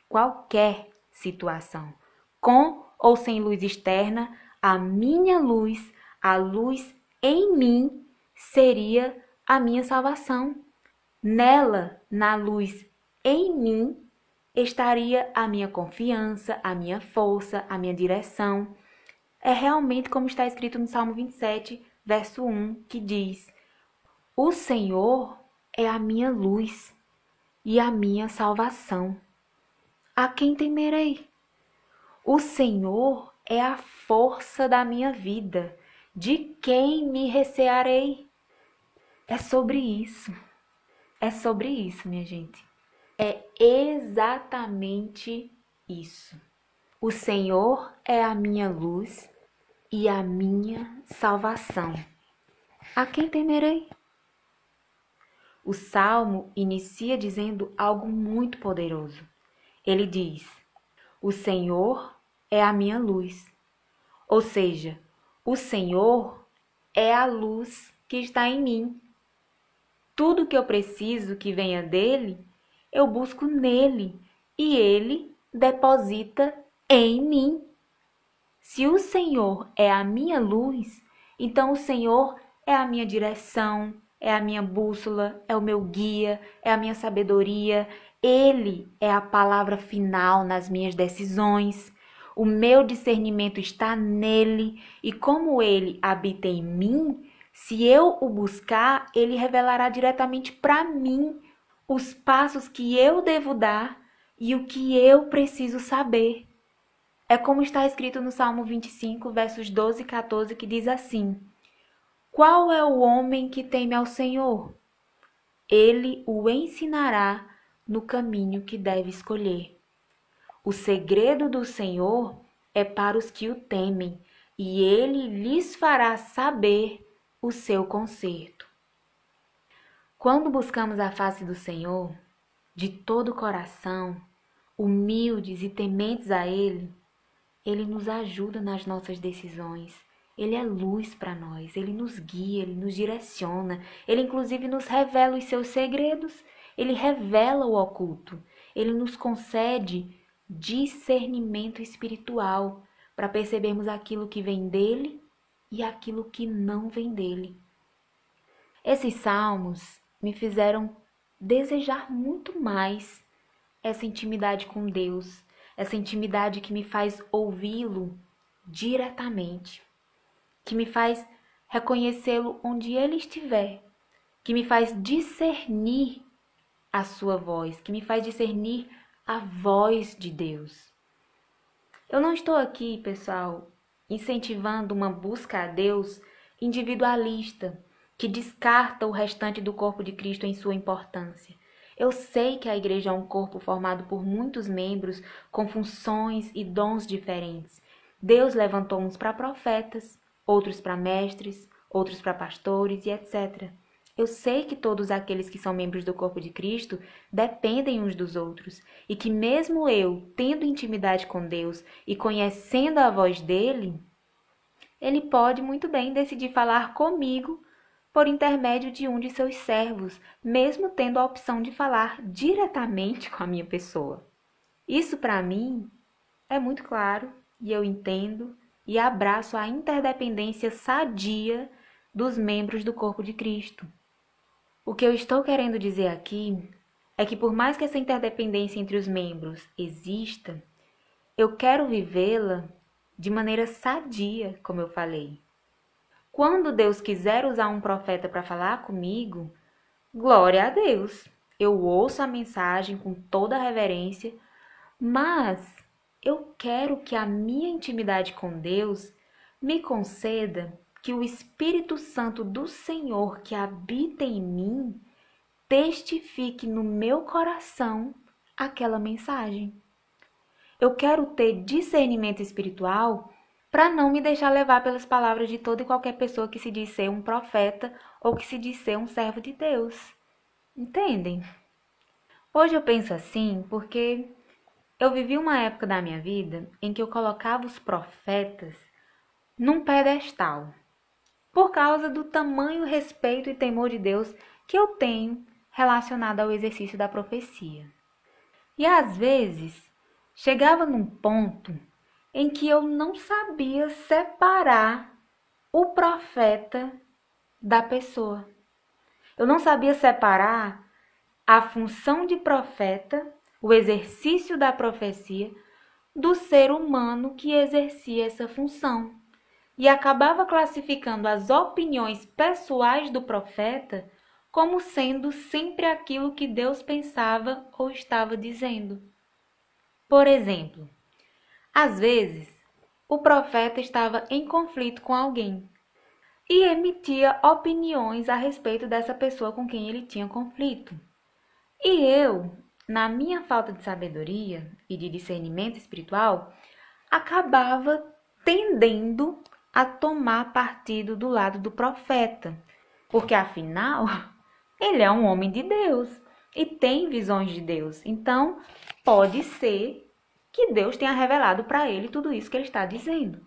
Qualquer situação. Com ou sem luz externa, a minha luz, a luz em mim, seria a minha salvação. Nela, na luz em mim, estaria a minha confiança, a minha força, a minha direção. É realmente como está escrito no Salmo 27, verso 1, que diz: O Senhor é a minha luz e a minha salvação. A quem temerei? O Senhor é a força da minha vida. De quem me recearei? É sobre isso. É sobre isso, minha gente. É exatamente isso. O Senhor é a minha luz e a minha salvação. A quem temerei? O salmo inicia dizendo algo muito poderoso. Ele diz: O Senhor é a minha luz. Ou seja, o Senhor é a luz que está em mim. Tudo que eu preciso que venha dele, eu busco nele e ele deposita em mim. Se o Senhor é a minha luz, então o Senhor é a minha direção, é a minha bússola, é o meu guia, é a minha sabedoria. Ele é a palavra final nas minhas decisões. O meu discernimento está nele e como ele habita em mim, se eu o buscar, ele revelará diretamente para mim os passos que eu devo dar e o que eu preciso saber. É como está escrito no Salmo 25, versos 12 e 14, que diz assim: Qual é o homem que teme ao Senhor? Ele o ensinará no caminho que deve escolher. O segredo do Senhor é para os que o temem, e ele lhes fará saber o seu conserto. Quando buscamos a face do Senhor, de todo o coração, humildes e tementes a Ele, Ele nos ajuda nas nossas decisões. Ele é luz para nós, Ele nos guia, Ele nos direciona, Ele inclusive nos revela os seus segredos, Ele revela o oculto, ele nos concede discernimento espiritual para percebermos aquilo que vem dele e aquilo que não vem dele. Esses salmos me fizeram desejar muito mais essa intimidade com Deus, essa intimidade que me faz ouvi-lo diretamente, que me faz reconhecê-lo onde ele estiver, que me faz discernir a sua voz, que me faz discernir a voz de Deus. Eu não estou aqui, pessoal, incentivando uma busca a Deus individualista, que descarta o restante do corpo de Cristo em sua importância. Eu sei que a igreja é um corpo formado por muitos membros com funções e dons diferentes. Deus levantou uns para profetas, outros para mestres, outros para pastores e etc. Eu sei que todos aqueles que são membros do corpo de Cristo dependem uns dos outros e que, mesmo eu tendo intimidade com Deus e conhecendo a voz dele, ele pode muito bem decidir falar comigo por intermédio de um de seus servos, mesmo tendo a opção de falar diretamente com a minha pessoa. Isso para mim é muito claro e eu entendo e abraço a interdependência sadia dos membros do corpo de Cristo. O que eu estou querendo dizer aqui é que, por mais que essa interdependência entre os membros exista, eu quero vivê-la de maneira sadia, como eu falei. Quando Deus quiser usar um profeta para falar comigo, glória a Deus. Eu ouço a mensagem com toda a reverência, mas eu quero que a minha intimidade com Deus me conceda que o Espírito Santo do Senhor que habita em mim testifique no meu coração aquela mensagem. Eu quero ter discernimento espiritual para não me deixar levar pelas palavras de toda e qualquer pessoa que se diz ser um profeta ou que se diz ser um servo de Deus. Entendem? Hoje eu penso assim porque eu vivi uma época da minha vida em que eu colocava os profetas num pedestal, por causa do tamanho respeito e temor de Deus que eu tenho relacionado ao exercício da profecia. E às vezes chegava num ponto em que eu não sabia separar o profeta da pessoa. Eu não sabia separar a função de profeta, o exercício da profecia, do ser humano que exercia essa função. E acabava classificando as opiniões pessoais do profeta como sendo sempre aquilo que Deus pensava ou estava dizendo. Por exemplo, às vezes, o profeta estava em conflito com alguém e emitia opiniões a respeito dessa pessoa com quem ele tinha conflito. E eu, na minha falta de sabedoria e de discernimento espiritual, acabava tendendo a tomar partido do lado do profeta, porque afinal ele é um homem de Deus e tem visões de Deus. Então, pode ser que Deus tenha revelado para ele tudo isso que ele está dizendo.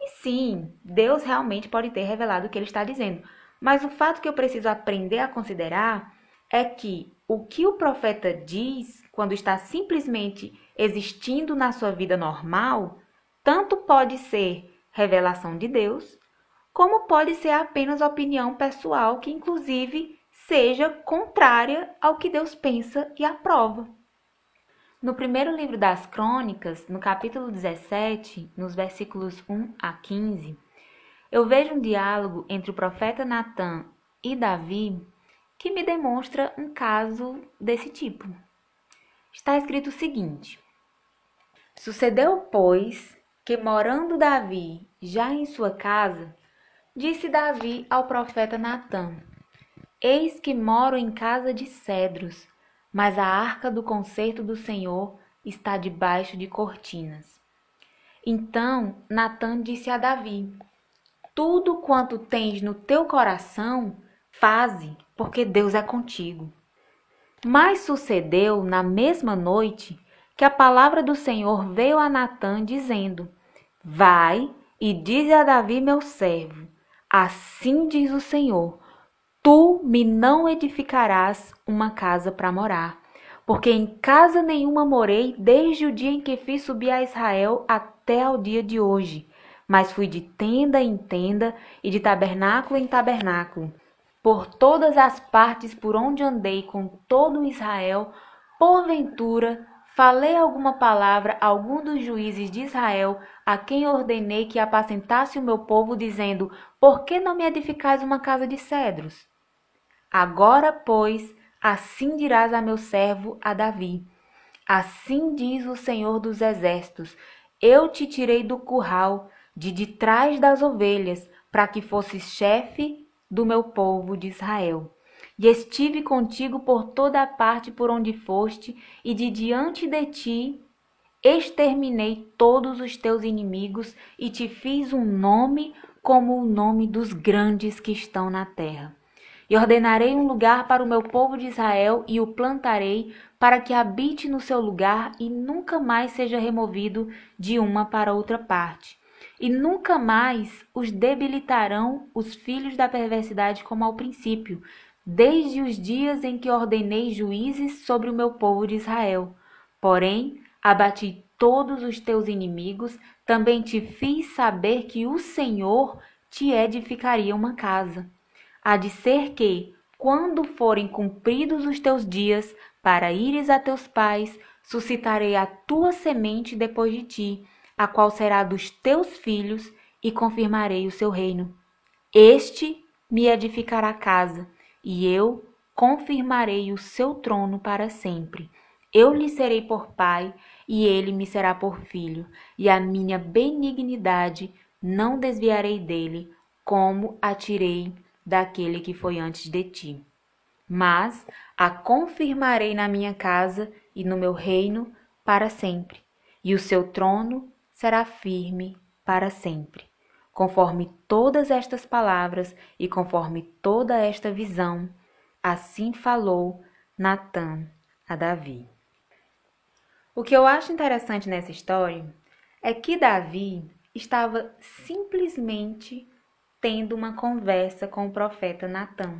E sim, Deus realmente pode ter revelado o que ele está dizendo. Mas o fato que eu preciso aprender a considerar é que o que o profeta diz quando está simplesmente existindo na sua vida normal, tanto pode ser revelação de Deus, como pode ser apenas opinião pessoal que, inclusive, seja contrária ao que Deus pensa e aprova. No primeiro livro das Crônicas, no capítulo 17, nos versículos 1 a 15, eu vejo um diálogo entre o profeta Natã e Davi que me demonstra um caso desse tipo. Está escrito o seguinte: Sucedeu, pois, que morando Davi já em sua casa, disse Davi ao profeta Natã: Eis que moro em casa de cedros mas a arca do concerto do Senhor está debaixo de cortinas. Então Natã disse a Davi: Tudo quanto tens no teu coração, faze, porque Deus é contigo. Mas sucedeu na mesma noite que a palavra do Senhor veio a Natã dizendo: Vai e dize a Davi, meu servo: Assim diz o Senhor: Tu me não edificarás uma casa para morar, porque em casa nenhuma morei desde o dia em que fiz subir a Israel até ao dia de hoje, mas fui de tenda em tenda e de tabernáculo em tabernáculo. Por todas as partes por onde andei com todo Israel, porventura falei alguma palavra a algum dos juízes de Israel, a quem ordenei que apacentasse o meu povo, dizendo: Por que não me edificais uma casa de cedros? Agora, pois, assim dirás a meu servo a Davi: Assim diz o Senhor dos Exércitos: Eu te tirei do curral, de detrás das ovelhas, para que fosses chefe do meu povo de Israel. E estive contigo por toda a parte por onde foste, e de diante de ti exterminei todos os teus inimigos, e te fiz um nome como o nome dos grandes que estão na terra. E ordenarei um lugar para o meu povo de Israel e o plantarei para que habite no seu lugar e nunca mais seja removido de uma para outra parte. E nunca mais os debilitarão os filhos da perversidade como ao princípio, desde os dias em que ordenei juízes sobre o meu povo de Israel. Porém, abati todos os teus inimigos, também te fiz saber que o Senhor te edificaria uma casa. Há de ser que, quando forem cumpridos os teus dias, para ires a teus pais, suscitarei a tua semente depois de ti, a qual será dos teus filhos, e confirmarei o seu reino. Este me edificará casa, e eu confirmarei o seu trono para sempre. Eu lhe serei por pai, e ele me será por filho, e a minha benignidade não desviarei dele, como a tirei daquele que foi antes de ti. Mas a confirmarei na minha casa e no meu reino para sempre, e o seu trono será firme para sempre. Conforme todas estas palavras e conforme toda esta visão, assim falou Natã a Davi. O que eu acho interessante nessa história é que Davi estava simplesmente tendo uma conversa com o profeta Natã.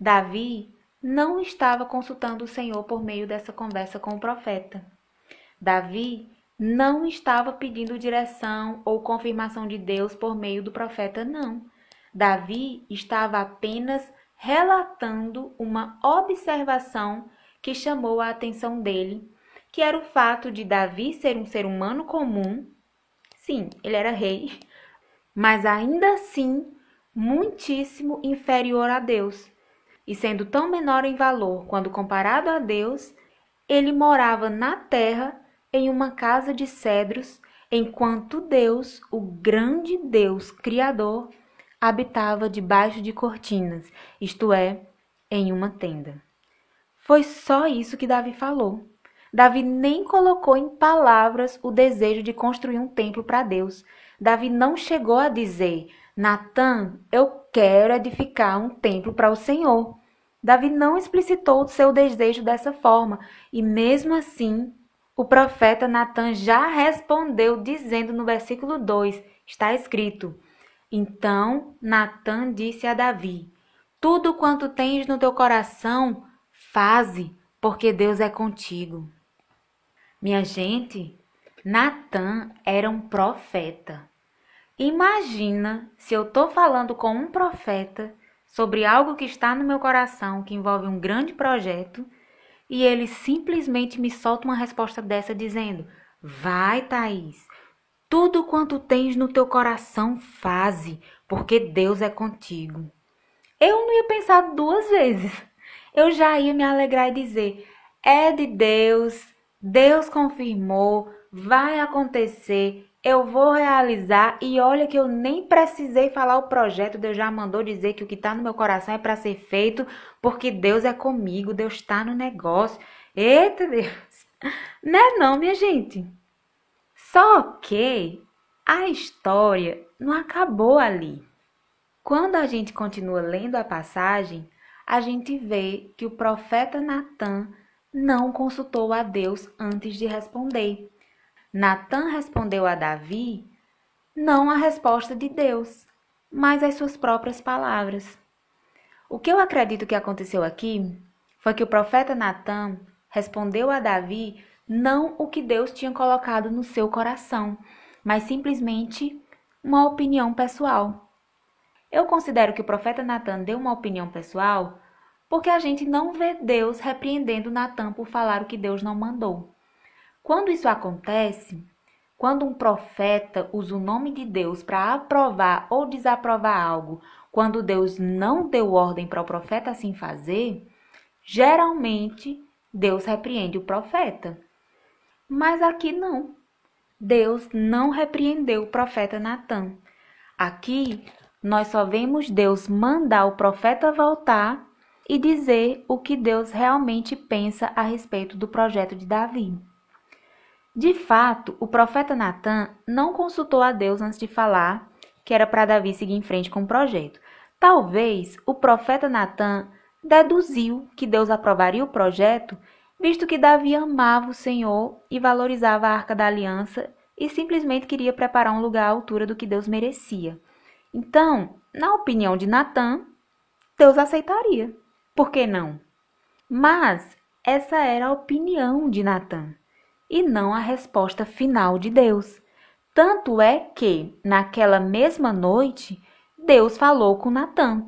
Davi não estava consultando o Senhor por meio dessa conversa com o profeta. Davi não estava pedindo direção ou confirmação de Deus por meio do profeta, não. Davi estava apenas relatando uma observação que chamou a atenção dele, que era o fato de Davi ser um ser humano comum. Sim, ele era rei, mas ainda assim muitíssimo inferior a Deus. E sendo tão menor em valor quando comparado a Deus, ele morava na terra em uma casa de cedros, enquanto Deus, o grande Deus Criador, habitava debaixo de cortinas, isto é, em uma tenda. Foi só isso que Davi falou. Davi nem colocou em palavras o desejo de construir um templo para Deus. Davi não chegou a dizer: Natã, eu quero edificar um templo para o Senhor. Davi não explicitou o seu desejo dessa forma, e mesmo assim, o profeta Natã já respondeu, dizendo no versículo 2: está escrito: Então Natã disse a Davi: Tudo quanto tens no teu coração, faze, porque Deus é contigo. Minha gente, Natã era um profeta. Imagina se eu estou falando com um profeta sobre algo que está no meu coração, que envolve um grande projeto, e ele simplesmente me solta uma resposta dessa dizendo: Vai, Thaís, tudo quanto tens no teu coração, faze, porque Deus é contigo. Eu não ia pensar duas vezes. Eu já ia me alegrar e dizer: É de Deus, Deus confirmou, vai acontecer, eu vou realizar e olha que eu nem precisei falar o projeto, Deus já mandou dizer que o que está no meu coração é para ser feito, porque Deus é comigo, Deus está no negócio. Eita Deus! Não é não, minha gente. Só que a história não acabou ali. Quando a gente continua lendo a passagem, a gente vê que o profeta Natan não consultou a Deus antes de responder. Natã respondeu a Davi não a resposta de Deus, mas as suas próprias palavras. O que eu acredito que aconteceu aqui foi que o profeta Natã respondeu a Davi não o que Deus tinha colocado no seu coração, mas simplesmente uma opinião pessoal. Eu considero que o profeta Natan deu uma opinião pessoal porque a gente não vê Deus repreendendo Natan por falar o que Deus não mandou. Quando isso acontece, quando um profeta usa o nome de Deus para aprovar ou desaprovar algo, quando Deus não deu ordem para o profeta assim fazer, geralmente Deus repreende o profeta. Mas aqui não. Deus não repreendeu o profeta Natan. Aqui nós só vemos Deus mandar o profeta voltar e dizer o que Deus realmente pensa a respeito do projeto de Davi. De fato, o profeta Natan não consultou a Deus antes de falar que era para Davi seguir em frente com o projeto. Talvez o profeta Natan deduziu que Deus aprovaria o projeto visto que Davi amava o Senhor e valorizava a arca da aliança e simplesmente queria preparar um lugar à altura do que Deus merecia. Então, na opinião de Natã, Deus aceitaria. Por que não? Mas essa era a opinião de Natã e não a resposta final de Deus. Tanto é que, naquela mesma noite, Deus falou com Natã.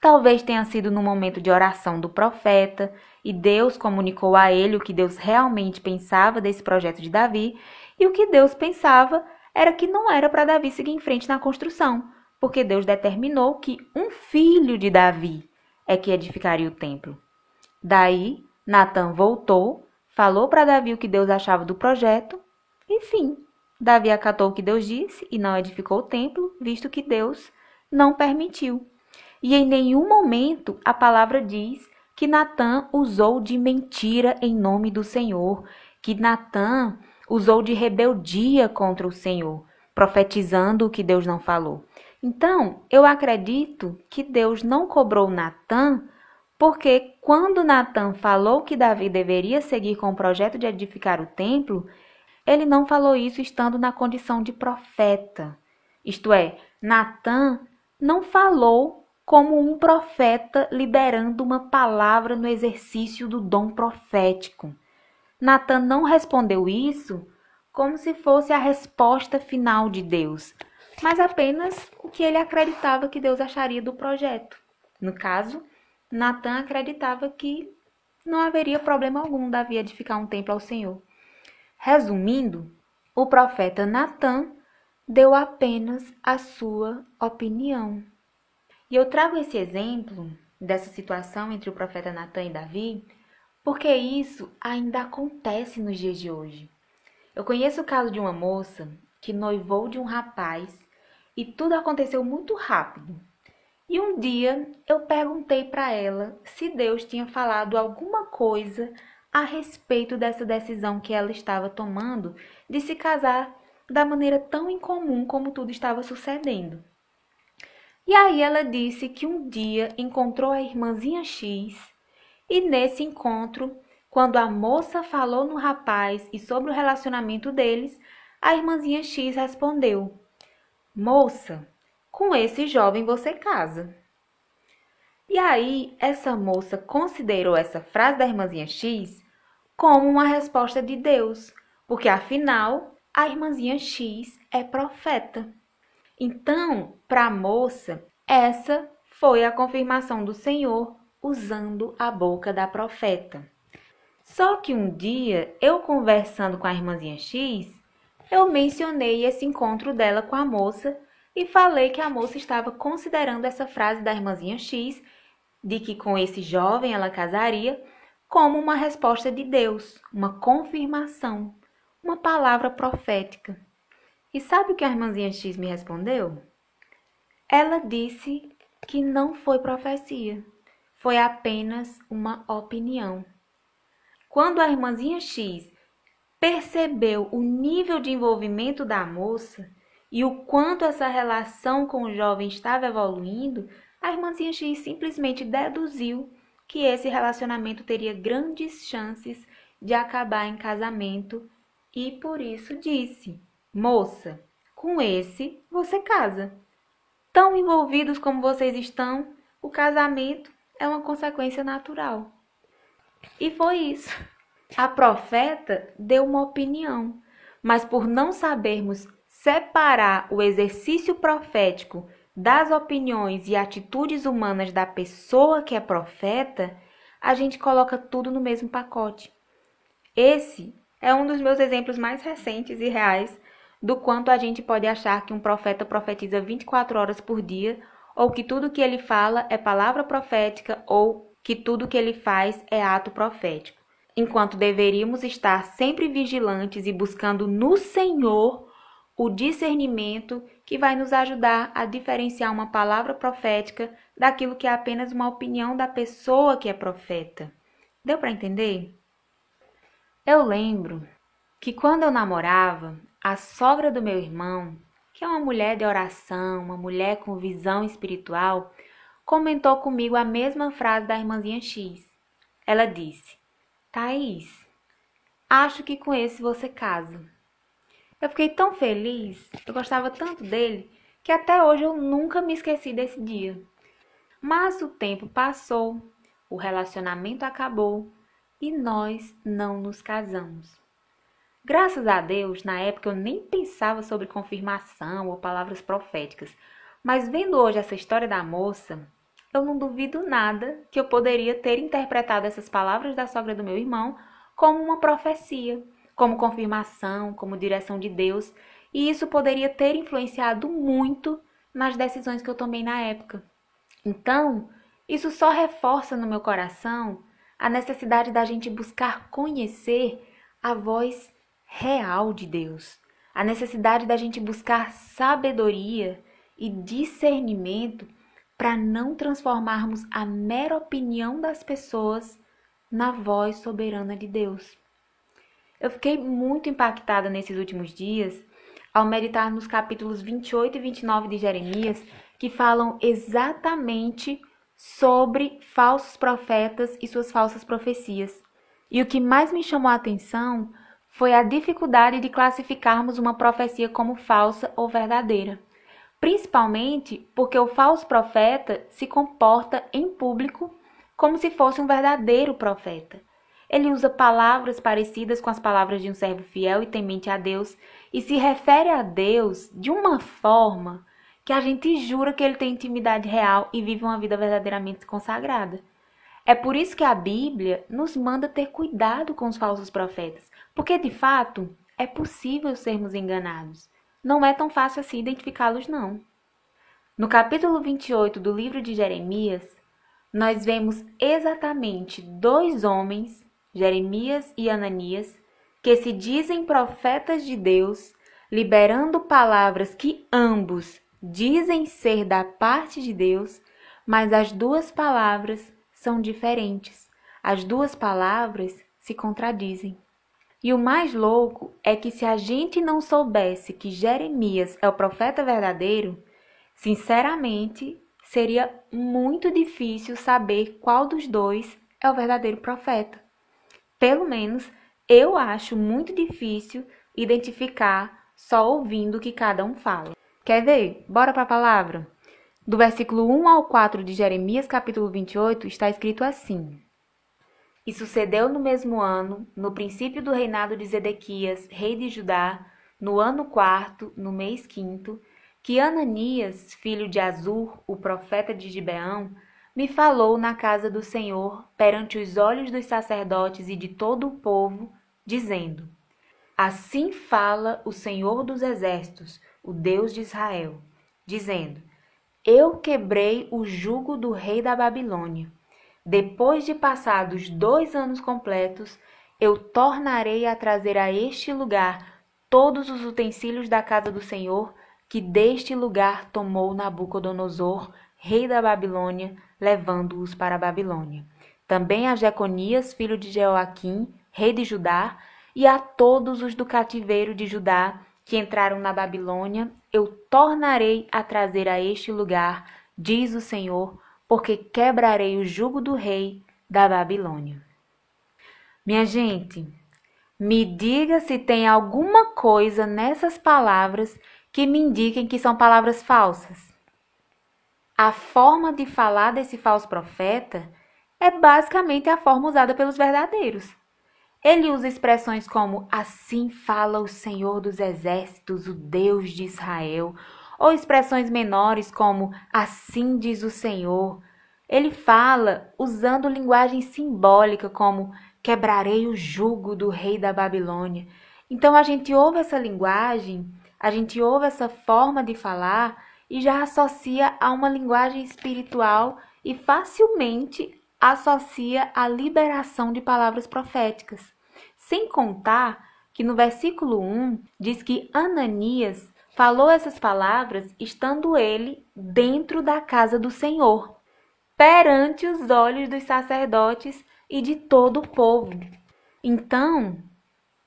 Talvez tenha sido no momento de oração do profeta, e Deus comunicou a ele o que Deus realmente pensava desse projeto de Davi, e o que Deus pensava era que não era para Davi seguir em frente na construção, porque Deus determinou que um filho de Davi é que edificaria o templo. Daí, Natan voltou, falou para Davi o que Deus achava do projeto, e fim. Davi acatou o que Deus disse e não edificou o templo, visto que Deus não permitiu. E em nenhum momento a palavra diz que Natã usou de mentira em nome do Senhor, que Natã usou de rebeldia contra o Senhor, profetizando o que Deus não falou. Então, eu acredito que Deus não cobrou Natã, porque quando Natã falou que Davi deveria seguir com o projeto de edificar o templo, ele não falou isso estando na condição de profeta. Isto é, Natã não falou como um profeta liderando uma palavra no exercício do dom profético. Natan não respondeu isso como se fosse a resposta final de Deus, mas apenas o que ele acreditava que Deus acharia do projeto. No caso, Natan acreditava que não haveria problema algum Davi edificar um templo ao Senhor. Resumindo, o profeta Natan deu apenas a sua opinião. E eu trago esse exemplo dessa situação entre o profeta Natan e Davi, porque isso ainda acontece nos dias de hoje. Eu conheço o caso de uma moça que noivou de um rapaz e tudo aconteceu muito rápido. E um dia eu perguntei para ela se Deus tinha falado alguma coisa a respeito dessa decisão que ela estava tomando de se casar da maneira tão incomum como tudo estava sucedendo. E aí ela disse que um dia encontrou a irmãzinha X e nesse encontro, quando a moça falou no rapaz e sobre o relacionamento deles, a irmãzinha X respondeu: Moça, com esse jovem você casa. E aí, essa moça considerou essa frase da irmãzinha X como uma resposta de Deus, porque afinal, a irmãzinha X é profeta. Então, para a moça, essa foi a confirmação do Senhor usando a boca da profeta. Só que um dia, eu conversando com a irmãzinha X, eu mencionei esse encontro dela com a moça e falei que a moça estava considerando essa frase da irmãzinha X, de que com esse jovem ela casaria, como uma resposta de Deus, uma confirmação, uma palavra profética. E sabe o que a irmãzinha X me respondeu? Ela disse que não foi profecia, foi apenas uma opinião. Quando a irmãzinha X percebeu o nível de envolvimento da moça e o quanto essa relação com o jovem estava evoluindo, a irmãzinha X simplesmente deduziu que esse relacionamento teria grandes chances de acabar em casamento e por isso disse: Moça, com esse você casa. Tão envolvidos como vocês estão, o casamento é uma consequência natural. E foi isso A profeta deu uma opinião, mas por não sabermos separar o exercício profético das opiniões e atitudes humanas da pessoa que é profeta, a gente coloca tudo no mesmo pacote. Esse é um dos meus exemplos mais recentes e reais do quanto a gente pode achar que um profeta profetiza 24 horas por dia, ou que tudo que ele fala é palavra profética, ou que tudo que ele faz é ato profético. Enquanto deveríamos estar sempre vigilantes e buscando no Senhor o discernimento que vai nos ajudar a diferenciar uma palavra profética daquilo que é apenas uma opinião da pessoa que é profeta. Deu para entender? Eu lembro que quando eu namorava, a sogra do meu irmão, que é uma mulher de oração, uma mulher com visão espiritual, comentou comigo a mesma frase da irmãzinha X. Ela disse: Thaís, acho que com esse você casa. Eu fiquei tão feliz, eu gostava tanto dele, que até hoje eu nunca me esqueci desse dia. Mas o tempo passou, o relacionamento acabou e nós não nos casamos. Graças a Deus, na época eu nem pensava sobre confirmação ou palavras proféticas, mas vendo hoje essa história da moça, eu não duvido nada que eu poderia ter interpretado essas palavras da sogra do meu irmão como uma profecia, como confirmação, como direção de Deus, e isso poderia ter influenciado muito nas decisões que eu tomei na época. Então, isso só reforça no meu coração a necessidade da gente buscar conhecer a voz real de Deus, a necessidade da gente buscar sabedoria e discernimento para não transformarmos a mera opinião das pessoas na voz soberana de Deus. Eu fiquei muito impactada nesses últimos dias ao meditar nos capítulos 28 e 29 de Jeremias, que falam exatamente sobre falsos profetas e suas falsas profecias. E o que mais me chamou a atenção foi a dificuldade de classificarmos uma profecia como falsa ou verdadeira, principalmente porque o falso profeta se comporta em público como se fosse um verdadeiro profeta. Ele usa palavras parecidas com as palavras de um servo fiel e temente a Deus e se refere a Deus de uma forma que a gente jura que ele tem intimidade real e vive uma vida verdadeiramente consagrada. É por isso que a Bíblia nos manda ter cuidado com os falsos profetas, porque de fato é possível sermos enganados. Não é tão fácil assim identificá-los, não. No capítulo 28 do livro de Jeremias, nós vemos exatamente dois homens, Jeremias e Ananias, que se dizem profetas de Deus, liberando palavras que ambos dizem ser da parte de Deus, mas as duas palavras são diferentes. As duas palavras se contradizem. E o mais louco é que se a gente não soubesse que Jeremias é o profeta verdadeiro, sinceramente, seria muito difícil saber qual dos dois é o verdadeiro profeta. Pelo menos eu acho muito difícil identificar só ouvindo o que cada um fala. Quer ver? Bora para a palavra? Do versículo 1 ao 4 de Jeremias, capítulo 28, está escrito assim: E sucedeu no mesmo ano, no princípio do reinado de Zedequias, rei de Judá, no ano quarto, no mês quinto, que Ananias, filho de Azur, o profeta de Gibeão, me falou na casa do Senhor, perante os olhos dos sacerdotes e de todo o povo, dizendo: Assim fala o Senhor dos exércitos, o Deus de Israel, dizendo: Eu quebrei o jugo do rei da Babilônia. Depois de passados dois anos completos, eu tornarei a trazer a este lugar todos os utensílios da casa do Senhor que deste lugar tomou Nabucodonosor, rei da Babilônia, levando-os para a Babilônia. Também a Jeconias, filho de Jeoaquim, rei de Judá, e a todos os do cativeiro de Judá que entraram na Babilônia, eu tornarei a trazer a este lugar, diz o Senhor, porque quebrarei o jugo do rei da Babilônia. Minha gente, me diga se tem alguma coisa nessas palavras que me indiquem que são palavras falsas. A forma de falar desse falso profeta é basicamente a forma usada pelos verdadeiros. Ele usa expressões como assim fala o Senhor dos exércitos, o Deus de Israel, ou expressões menores como assim diz o Senhor. Ele fala usando linguagem simbólica como quebrarei o jugo do rei da Babilônia. Então a gente ouve essa linguagem, a gente ouve essa forma de falar e já associa a uma linguagem espiritual e facilmente associa a liberação de palavras proféticas. Sem contar que no versículo 1 diz que Ananias falou essas palavras estando ele dentro da casa do Senhor, perante os olhos dos sacerdotes e de todo o povo. Então,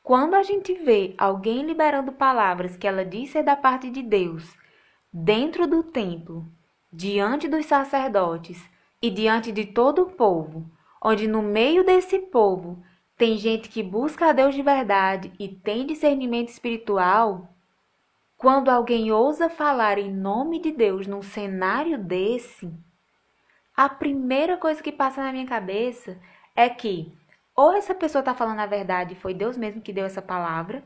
quando a gente vê alguém liberando palavras que ela disse é da parte de Deus, dentro do templo, diante dos sacerdotes e diante de todo o povo, onde no meio desse povo tem gente que busca a Deus de verdade e tem discernimento espiritual. Quando alguém ousa falar em nome de Deus num cenário desse, a primeira coisa que passa na minha cabeça é que ou essa pessoa está falando a verdade e foi Deus mesmo que deu essa palavra,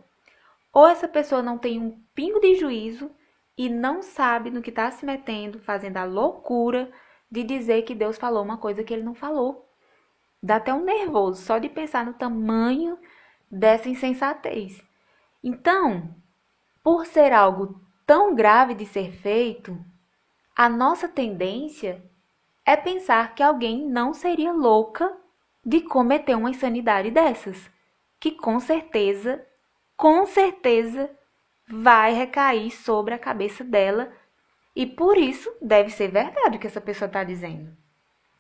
ou essa pessoa não tem um pingo de juízo e não sabe no que está se metendo, fazendo a loucura de dizer que Deus falou uma coisa que ele não falou. Dá até um nervoso só de pensar no tamanho dessa insensatez. Então, por ser algo tão grave de ser feito, a nossa tendência é pensar que alguém não seria louca de cometer uma insanidade dessas, que com certeza, com certeza vai recair sobre a cabeça dela e por isso deve ser verdade o que essa pessoa está dizendo.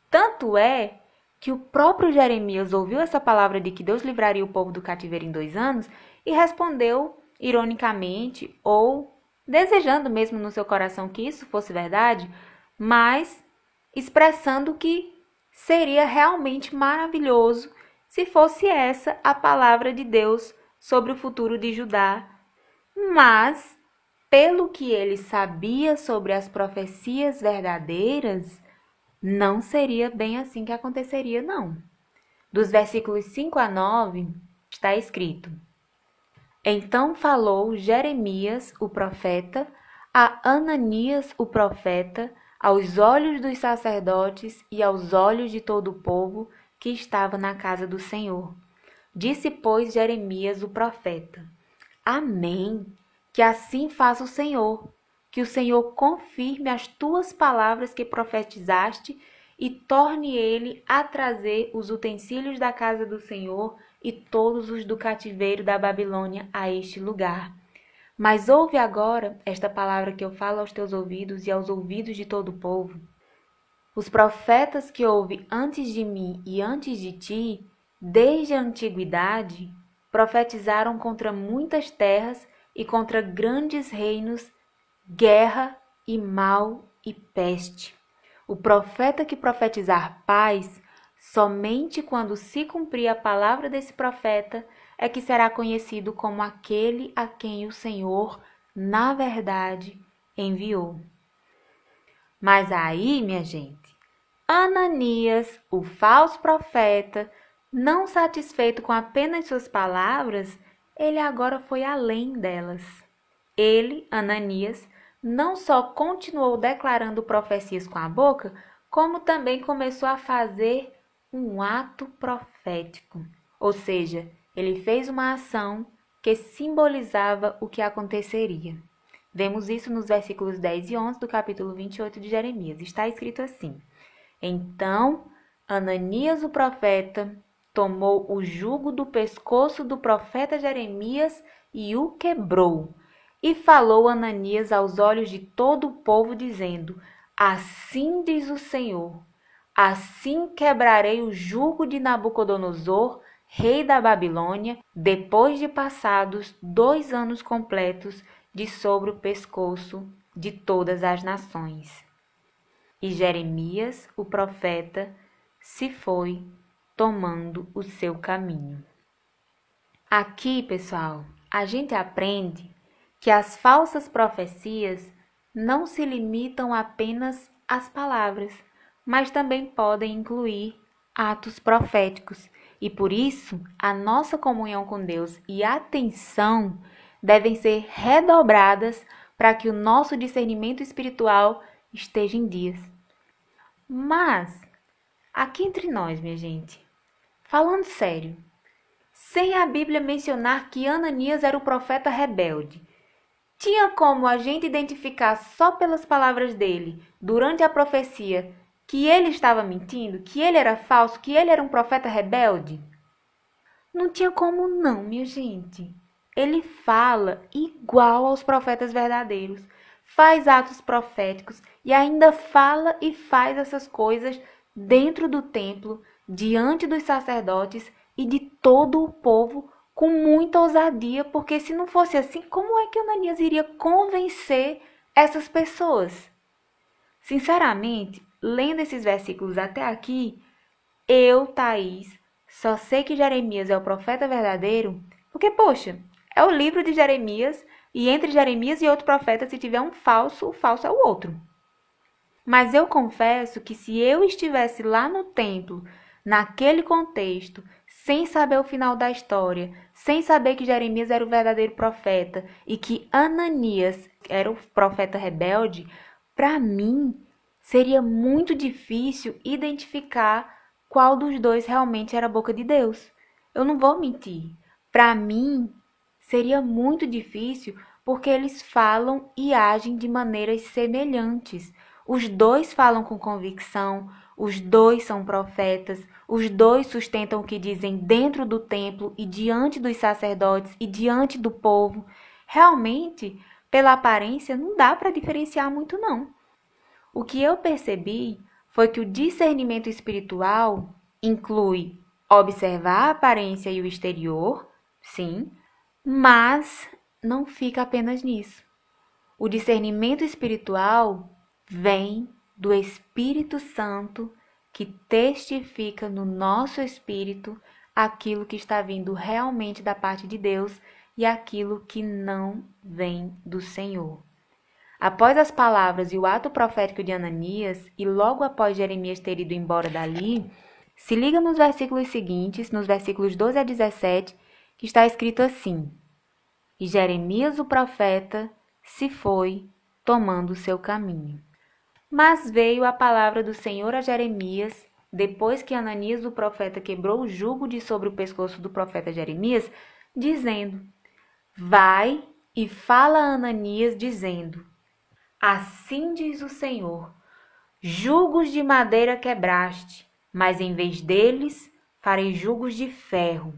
Tanto é que o próprio Jeremias ouviu essa palavra de que Deus livraria o povo do cativeiro em dois anos e respondeu ironicamente ou desejando mesmo no seu coração que isso fosse verdade, mas expressando que seria realmente maravilhoso se fosse essa a palavra de Deus sobre o futuro de Judá. Mas, pelo que ele sabia sobre as profecias verdadeiras, não seria bem assim que aconteceria, não. Dos versículos 5 a 9, está escrito: Então falou Jeremias, o profeta, a Ananias, o profeta, aos olhos dos sacerdotes e aos olhos de todo o povo que estava na casa do Senhor. Disse, pois, Jeremias, o profeta: Amém. Que assim faça o Senhor que o Senhor confirme as tuas palavras que profetizaste e torne ele a trazer os utensílios da casa do Senhor e todos os do cativeiro da Babilônia a este lugar. Mas ouve agora esta palavra que eu falo aos teus ouvidos e aos ouvidos de todo o povo. Os profetas que houve antes de mim e antes de ti, desde a antiguidade, profetizaram contra muitas terras e contra grandes reinos guerra e mal e peste. O profeta que profetizar paz, somente quando se cumprir a palavra desse profeta, é que será conhecido como aquele a quem o Senhor, na verdade, enviou. Mas aí, minha gente, Ananias, o falso profeta, não satisfeito com apenas suas palavras, ele agora foi além delas. Ele, Ananias, não só continuou declarando profecias com a boca, como também começou a fazer um ato profético. Ou seja, ele fez uma ação que simbolizava o que aconteceria. Vemos isso nos versículos 10 e 11 do capítulo 28 de Jeremias. Está escrito assim: Então Ananias o profeta tomou o jugo do pescoço do profeta Jeremias e o quebrou e falou Ananias aos olhos de todo o povo, dizendo: Assim diz o Senhor: Assim quebrarei o jugo de Nabucodonosor, rei da Babilônia, depois de passados dois anos completos de sobre o pescoço de todas as nações. E Jeremias, o profeta, se foi tomando o seu caminho. Aqui, pessoal, a gente aprende que as falsas profecias não se limitam apenas às palavras, mas também podem incluir atos proféticos. E por isso, a nossa comunhão com Deus e atenção devem ser redobradas para que o nosso discernimento espiritual esteja em dias. Mas, aqui entre nós, minha gente, falando sério, sem a Bíblia mencionar que Ananias era o profeta rebelde, tinha como a gente identificar só pelas palavras dele, durante a profecia, que ele estava mentindo, que ele era falso, que ele era um profeta rebelde? Não tinha como não, minha gente. Ele fala igual aos profetas verdadeiros, faz atos proféticos e ainda fala e faz essas coisas dentro do templo, diante dos sacerdotes e de todo o povo com muita ousadia, porque se não fosse assim, como é que Ananias iria convencer essas pessoas? Sinceramente, lendo esses versículos até aqui, eu, Thaís, só sei que Jeremias é o profeta verdadeiro, porque, poxa, é o livro de Jeremias, e entre Jeremias e outro profeta, se tiver um falso, o falso é o outro. Mas eu confesso que se eu estivesse lá no templo, naquele contexto, sem saber o final da história, sem saber que Jeremias era o verdadeiro profeta e que Ananias era o profeta rebelde, para mim seria muito difícil identificar qual dos dois realmente era a boca de Deus. Eu não vou mentir. Para mim, seria muito difícil porque eles falam e agem de maneiras semelhantes. Os dois falam com convicção, os dois são profetas, os dois sustentam o que dizem dentro do templo e diante dos sacerdotes e diante do povo. Realmente, pela aparência, não dá para diferenciar muito, não. O que eu percebi foi que o discernimento espiritual inclui observar a aparência e o exterior, sim, mas não fica apenas nisso. O discernimento espiritual vem do Espírito Santo que testifica no nosso espírito aquilo que está vindo realmente da parte de Deus e aquilo que não vem do Senhor. Após as palavras e o ato profético de Ananias, e logo após Jeremias ter ido embora dali, se liga nos versículos seguintes, nos versículos 12 a 17, que está escrito assim: E Jeremias o profeta se foi, tomando o seu caminho. Mas veio a palavra do Senhor a Jeremias, depois que Ananias o profeta quebrou o jugo de sobre o pescoço do profeta Jeremias, dizendo: Vai e fala a Ananias, dizendo: Assim diz o Senhor: Jugos de madeira quebraste, mas em vez deles farei jugos de ferro.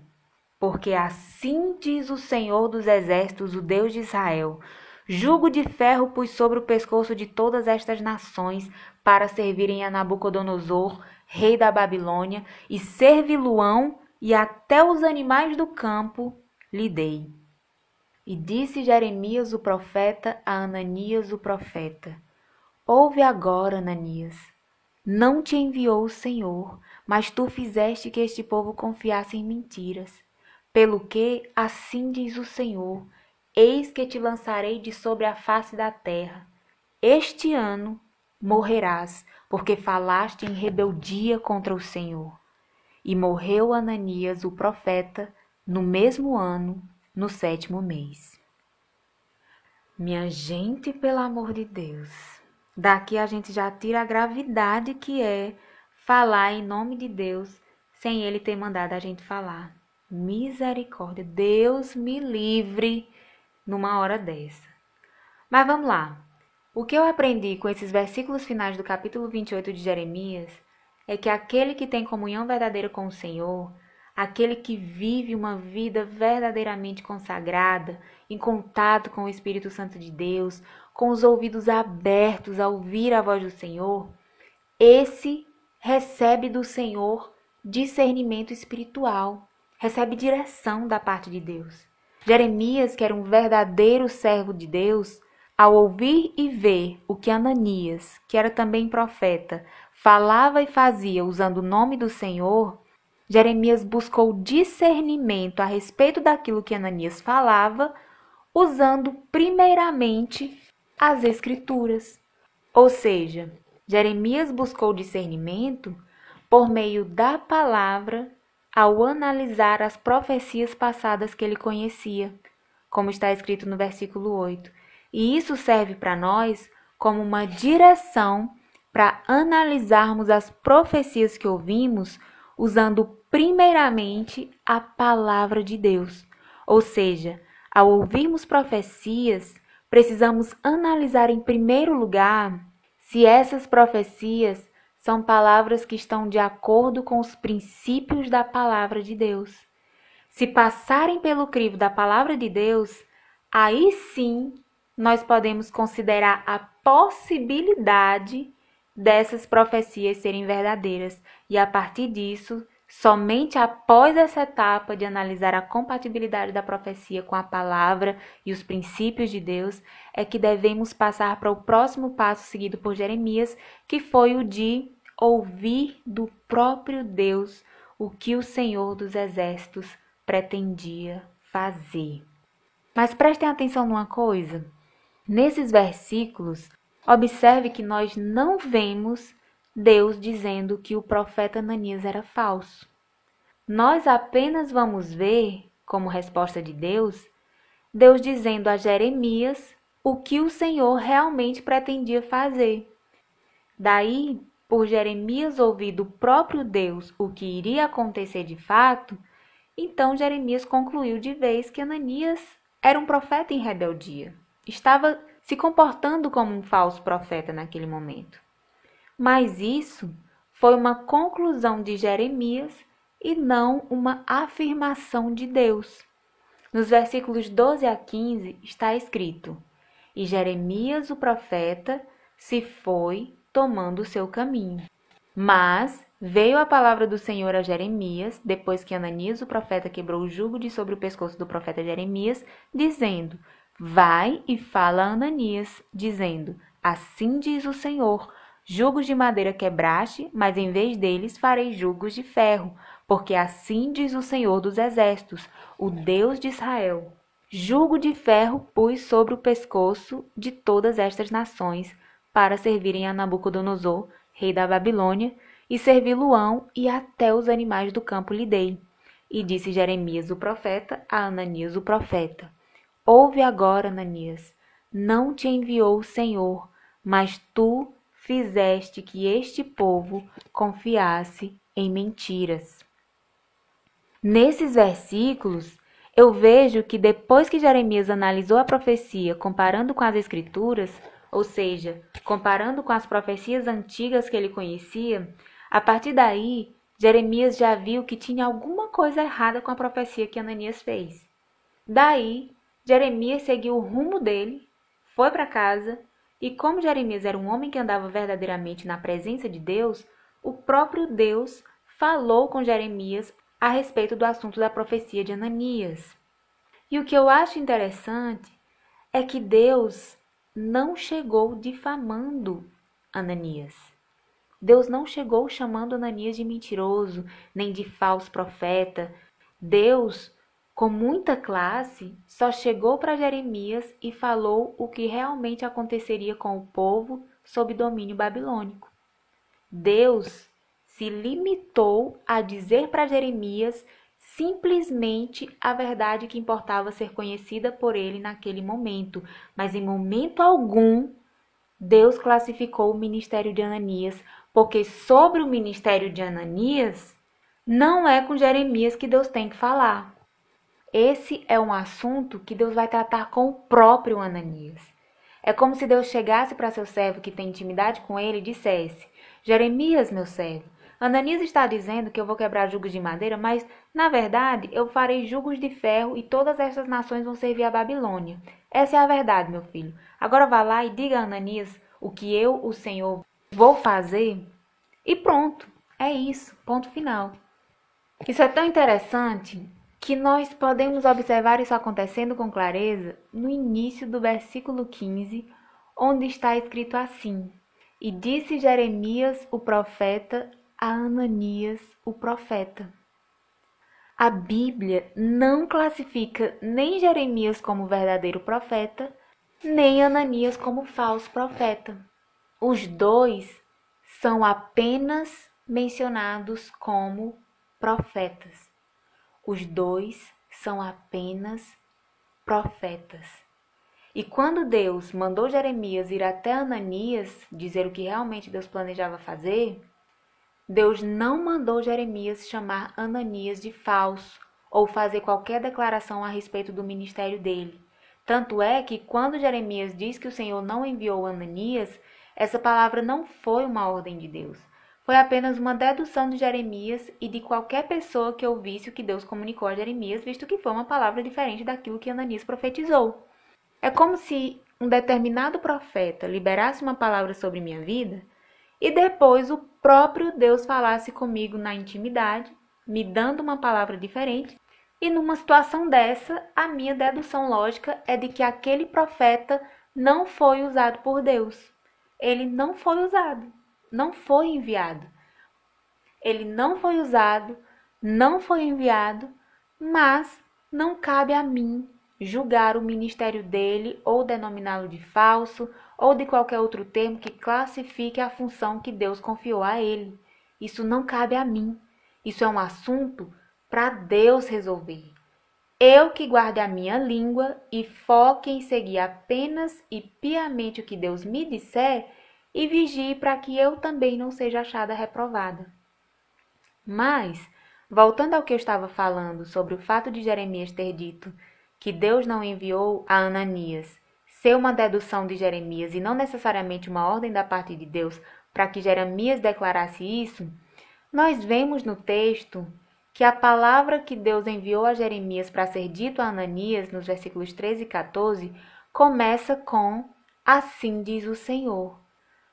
Porque assim diz o Senhor dos exércitos, o Deus de Israel: Jugo de ferro pus sobre o pescoço de todas estas nações para servirem a Nabucodonosor, rei da Babilônia, e servi-lo-ão e até os animais do campo lhe dei. E disse Jeremias o profeta a Ananias o profeta: Ouve agora, Ananias. Não te enviou o Senhor, mas tu fizeste que este povo confiasse em mentiras. Pelo que, assim diz o Senhor, Eis que te lançarei de sobre a face da terra. Este ano morrerás, porque falaste em rebeldia contra o Senhor. E morreu Ananias, o profeta, no mesmo ano, no sétimo mês. Minha gente, pelo amor de Deus, daqui a gente já tira a gravidade que é falar em nome de Deus sem ele ter mandado a gente falar. Misericórdia, Deus me livre numa hora dessa. Mas vamos lá. O que eu aprendi com esses versículos finais do capítulo 28 de Jeremias é que aquele que tem comunhão verdadeira com o Senhor, aquele que vive uma vida verdadeiramente consagrada, em contato com o Espírito Santo de Deus, com os ouvidos abertos a ouvir a voz do Senhor, esse recebe do Senhor discernimento espiritual, recebe direção da parte de Deus. Jeremias, que era um verdadeiro servo de Deus, ao ouvir e ver o que Ananias, que era também profeta, falava e fazia usando o nome do Senhor, Jeremias buscou discernimento a respeito daquilo que Ananias falava, usando primeiramente as Escrituras. Ou seja, Jeremias buscou discernimento por meio da palavra ao analisar as profecias passadas que ele conhecia, como está escrito no versículo 8. E isso serve para nós como uma direção para analisarmos as profecias que ouvimos usando primeiramente a palavra de Deus. Ou seja, ao ouvirmos profecias, precisamos analisar em primeiro lugar se essas profecias são palavras que estão de acordo com os princípios da palavra de Deus. Se passarem pelo crivo da palavra de Deus, aí sim nós podemos considerar a possibilidade dessas profecias serem verdadeiras e a partir disso Somente após essa etapa de analisar a compatibilidade da profecia com a palavra e os princípios de Deus, é que devemos passar para o próximo passo seguido por Jeremias, que foi o de ouvir do próprio Deus o que o Senhor dos Exércitos pretendia fazer. Mas prestem atenção numa coisa: nesses versículos, observe que nós não vemos Deus dizendo que o profeta Ananias era falso. Nós apenas vamos ver, como resposta de Deus, Deus dizendo a Jeremias o que o Senhor realmente pretendia fazer. Daí, por Jeremias ouvir do próprio Deus o que iria acontecer de fato, então Jeremias concluiu de vez que Ananias era um profeta em rebeldia. Estava se comportando como um falso profeta naquele momento. Mas isso foi uma conclusão de Jeremias e não uma afirmação de Deus. Nos versículos 12 a 15 está escrito: E Jeremias, o profeta, se foi tomando o seu caminho. Mas veio a palavra do Senhor a Jeremias, depois que Ananias, o profeta, quebrou o jugo de sobre o pescoço do profeta Jeremias, dizendo: Vai e fala a Ananias, dizendo: Assim diz o Senhor Jugos de madeira quebraste, mas em vez deles farei jugos de ferro, porque assim diz o Senhor dos Exércitos, o Deus de Israel. Jugo de ferro pus sobre o pescoço de todas estas nações, para servirem a Nabucodonosor, rei da Babilônia, e servi-lo-ão e até os animais do campo lhe dei. E disse Jeremias o profeta a Ananias o profeta: Ouve agora, Ananias, não te enviou o Senhor, mas tu fizeste que este povo confiasse em mentiras. Nesses versículos, eu vejo que depois que Jeremias analisou a profecia comparando com as escrituras, ou seja, comparando com as profecias antigas que ele conhecia, a partir daí, Jeremias já viu que tinha alguma coisa errada com a profecia que Ananias fez. Daí, Jeremias seguiu o rumo dele, foi para casa e como Jeremias era um homem que andava verdadeiramente na presença de Deus, o próprio Deus falou com Jeremias a respeito do assunto da profecia de Ananias. E o que eu acho interessante é que Deus não chegou difamando Ananias. Deus não chegou chamando Ananias de mentiroso, nem de falso profeta. Deus com muita classe, só chegou para Jeremias e falou o que realmente aconteceria com o povo sob domínio babilônico. Deus se limitou a dizer para Jeremias simplesmente a verdade que importava ser conhecida por ele naquele momento, mas em momento algum Deus classificou o ministério de Ananias, porque sobre o ministério de Ananias não é com Jeremias que Deus tem que falar. Esse é um assunto que Deus vai tratar com o próprio Ananias. É como se Deus chegasse para seu servo que tem intimidade com ele e dissesse: Jeremias, meu servo, Ananias está dizendo que eu vou quebrar jugos de madeira, mas, na verdade, eu farei jugos de ferro e todas estas nações vão servir a Babilônia. Essa é a verdade, meu filho. Agora vá lá e diga a Ananias o que eu, o Senhor, vou fazer. E pronto. É isso. Ponto final. Isso é tão interessante que nós podemos observar isso acontecendo com clareza no início do versículo 15, onde está escrito assim: E disse Jeremias, o profeta, a Ananias, o profeta. A Bíblia não classifica nem Jeremias como verdadeiro profeta, nem Ananias como falso profeta. Os dois são apenas mencionados como profetas. Os dois são apenas profetas. E quando Deus mandou Jeremias ir até Ananias dizer o que realmente Deus planejava fazer, Deus não mandou Jeremias chamar Ananias de falso ou fazer qualquer declaração a respeito do ministério dele. Tanto é que quando Jeremias diz que o Senhor não enviou Ananias, essa palavra não foi uma ordem de Deus. Foi apenas uma dedução de Jeremias e de qualquer pessoa que ouvisse o que Deus comunicou a Jeremias, visto que foi uma palavra diferente daquilo que Ananias profetizou. É como se um determinado profeta liberasse uma palavra sobre minha vida e depois o próprio Deus falasse comigo na intimidade, me dando uma palavra diferente e numa situação dessa, a minha dedução lógica é de que aquele profeta não foi usado por Deus. Ele não foi usado, não foi enviado. Ele não foi usado, não foi enviado, mas não cabe a mim julgar o ministério dele ou denominá-lo de falso ou de qualquer outro termo que classifique a função que Deus confiou a ele. Isso não cabe a mim. Isso é um assunto para Deus resolver. Eu que guarde a minha língua e foque em seguir apenas e piamente o que Deus me disser e vigie para que eu também não seja achada reprovada. Mas, voltando ao que eu estava falando sobre o fato de Jeremias ter dito que Deus não enviou a Ananias ser uma dedução de Jeremias e não necessariamente uma ordem da parte de Deus para que Jeremias declarasse isso, nós vemos no texto que a palavra que Deus enviou a Jeremias para ser dito a Ananias, nos versículos 13 e 14, começa com Assim diz o Senhor.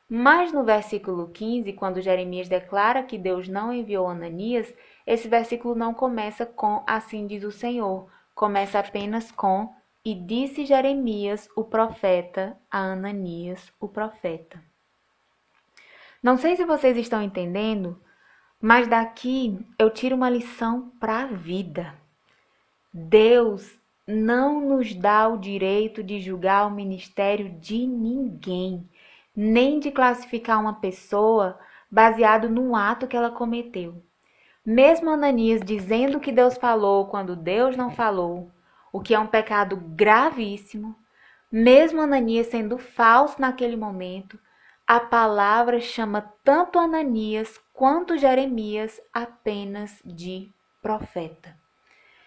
Mas no versículo 15, quando Jeremias declara que Deus não enviou Ananias, esse versículo não começa com Assim diz o Senhor, começa apenas com E disse Jeremias, o profeta, a Ananias, o profeta. Não sei se vocês estão entendendo, mas daqui eu tiro uma lição para a vida. Deus não nos dá o direito de julgar o ministério de ninguém, nem de classificar uma pessoa baseado no ato que ela cometeu. Mesmo Ananias dizendo que Deus falou quando Deus não falou, o que é um pecado gravíssimo, mesmo Ananias sendo falso naquele momento, a palavra chama tanto Ananias quanto Jeremias apenas de profeta.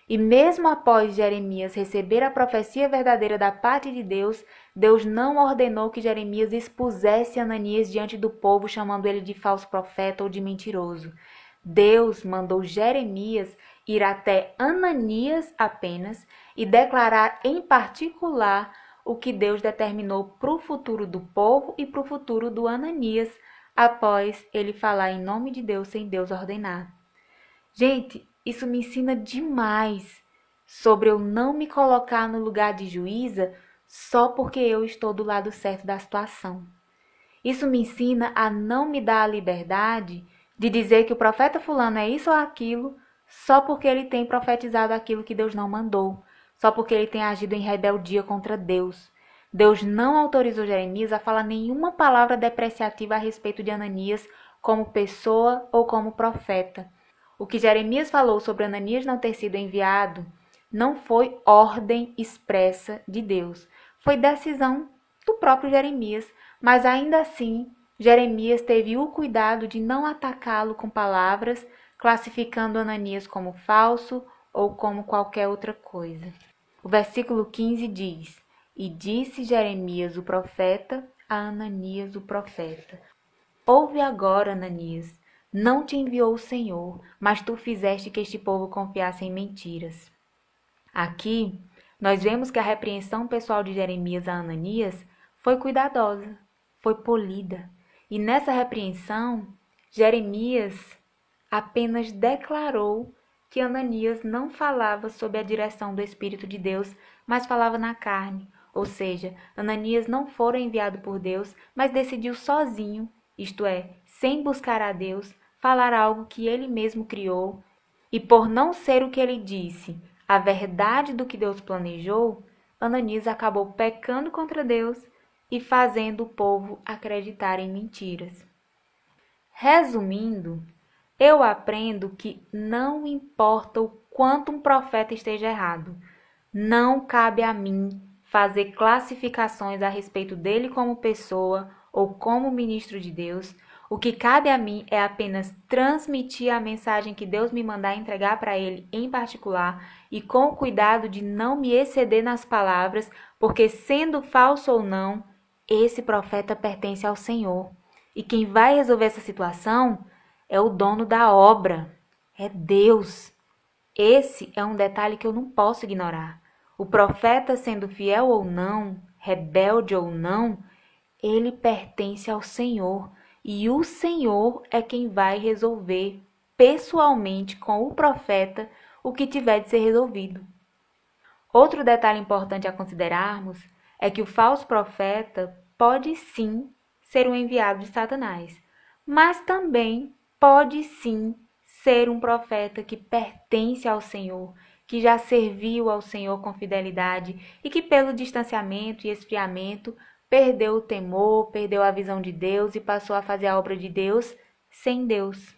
E mesmo após Jeremias receber a profecia verdadeira da parte de Deus, Deus não ordenou que Jeremias expusesse Ananias diante do povo, chamando ele de falso profeta ou de mentiroso. Deus mandou Jeremias ir até Ananias apenas e declarar em particular o que Deus determinou para o futuro do povo e para o futuro do Ananias, após ele falar em nome de Deus sem Deus ordenar. Gente, isso me ensina demais sobre eu não me colocar no lugar de juíza só porque eu estou do lado certo da situação. Isso me ensina a não me dar a liberdade de dizer que o profeta fulano é isso ou aquilo só porque ele tem profetizado aquilo que Deus não mandou só porque ele tem agido em rebeldia contra Deus. Deus não autorizou Jeremias a falar nenhuma palavra depreciativa a respeito de Ananias como pessoa ou como profeta. O que Jeremias falou sobre Ananias não ter sido enviado não foi ordem expressa de Deus, foi decisão do próprio Jeremias, mas ainda assim Jeremias teve o cuidado de não atacá-lo com palavras, classificando Ananias como falso ou como qualquer outra coisa. O versículo 15 diz: E disse Jeremias o profeta a Ananias o profeta: Ouve agora, Ananias, não te enviou o Senhor, mas tu fizeste que este povo confiasse em mentiras. Aqui, nós vemos que a repreensão pessoal de Jeremias a Ananias foi cuidadosa, foi polida. E nessa repreensão, Jeremias apenas declarou que Ananias não falava sob a direção do Espírito de Deus, mas falava na carne. Ou seja, Ananias não fora enviado por Deus, mas decidiu sozinho, isto é, sem buscar a Deus, falar algo que ele mesmo criou. E por não ser o que ele disse, a verdade do que Deus planejou, Ananias acabou pecando contra Deus e fazendo o povo acreditar em mentiras. Resumindo, eu aprendo que não importa o quanto um profeta esteja errado, não cabe a mim fazer classificações a respeito dele como pessoa ou como ministro de Deus. O que cabe a mim é apenas transmitir a mensagem que Deus me mandar entregar para ele em particular e com o cuidado de não me exceder nas palavras, porque sendo falso ou não, esse profeta pertence ao Senhor. E quem vai resolver essa situação é o dono da obra, é Deus. Esse é um detalhe que eu não posso ignorar. O profeta, sendo fiel ou não, rebelde ou não, ele pertence ao Senhor e o Senhor é quem vai resolver pessoalmente com o profeta o que tiver de ser resolvido. Outro detalhe importante a considerarmos é que o falso profeta pode sim ser um enviado de Satanás, mas também pode sim ser um profeta que pertence ao Senhor, que já serviu ao Senhor com fidelidade e que, pelo distanciamento e esfriamento, perdeu o temor, perdeu a visão de Deus e passou a fazer a obra de Deus sem Deus.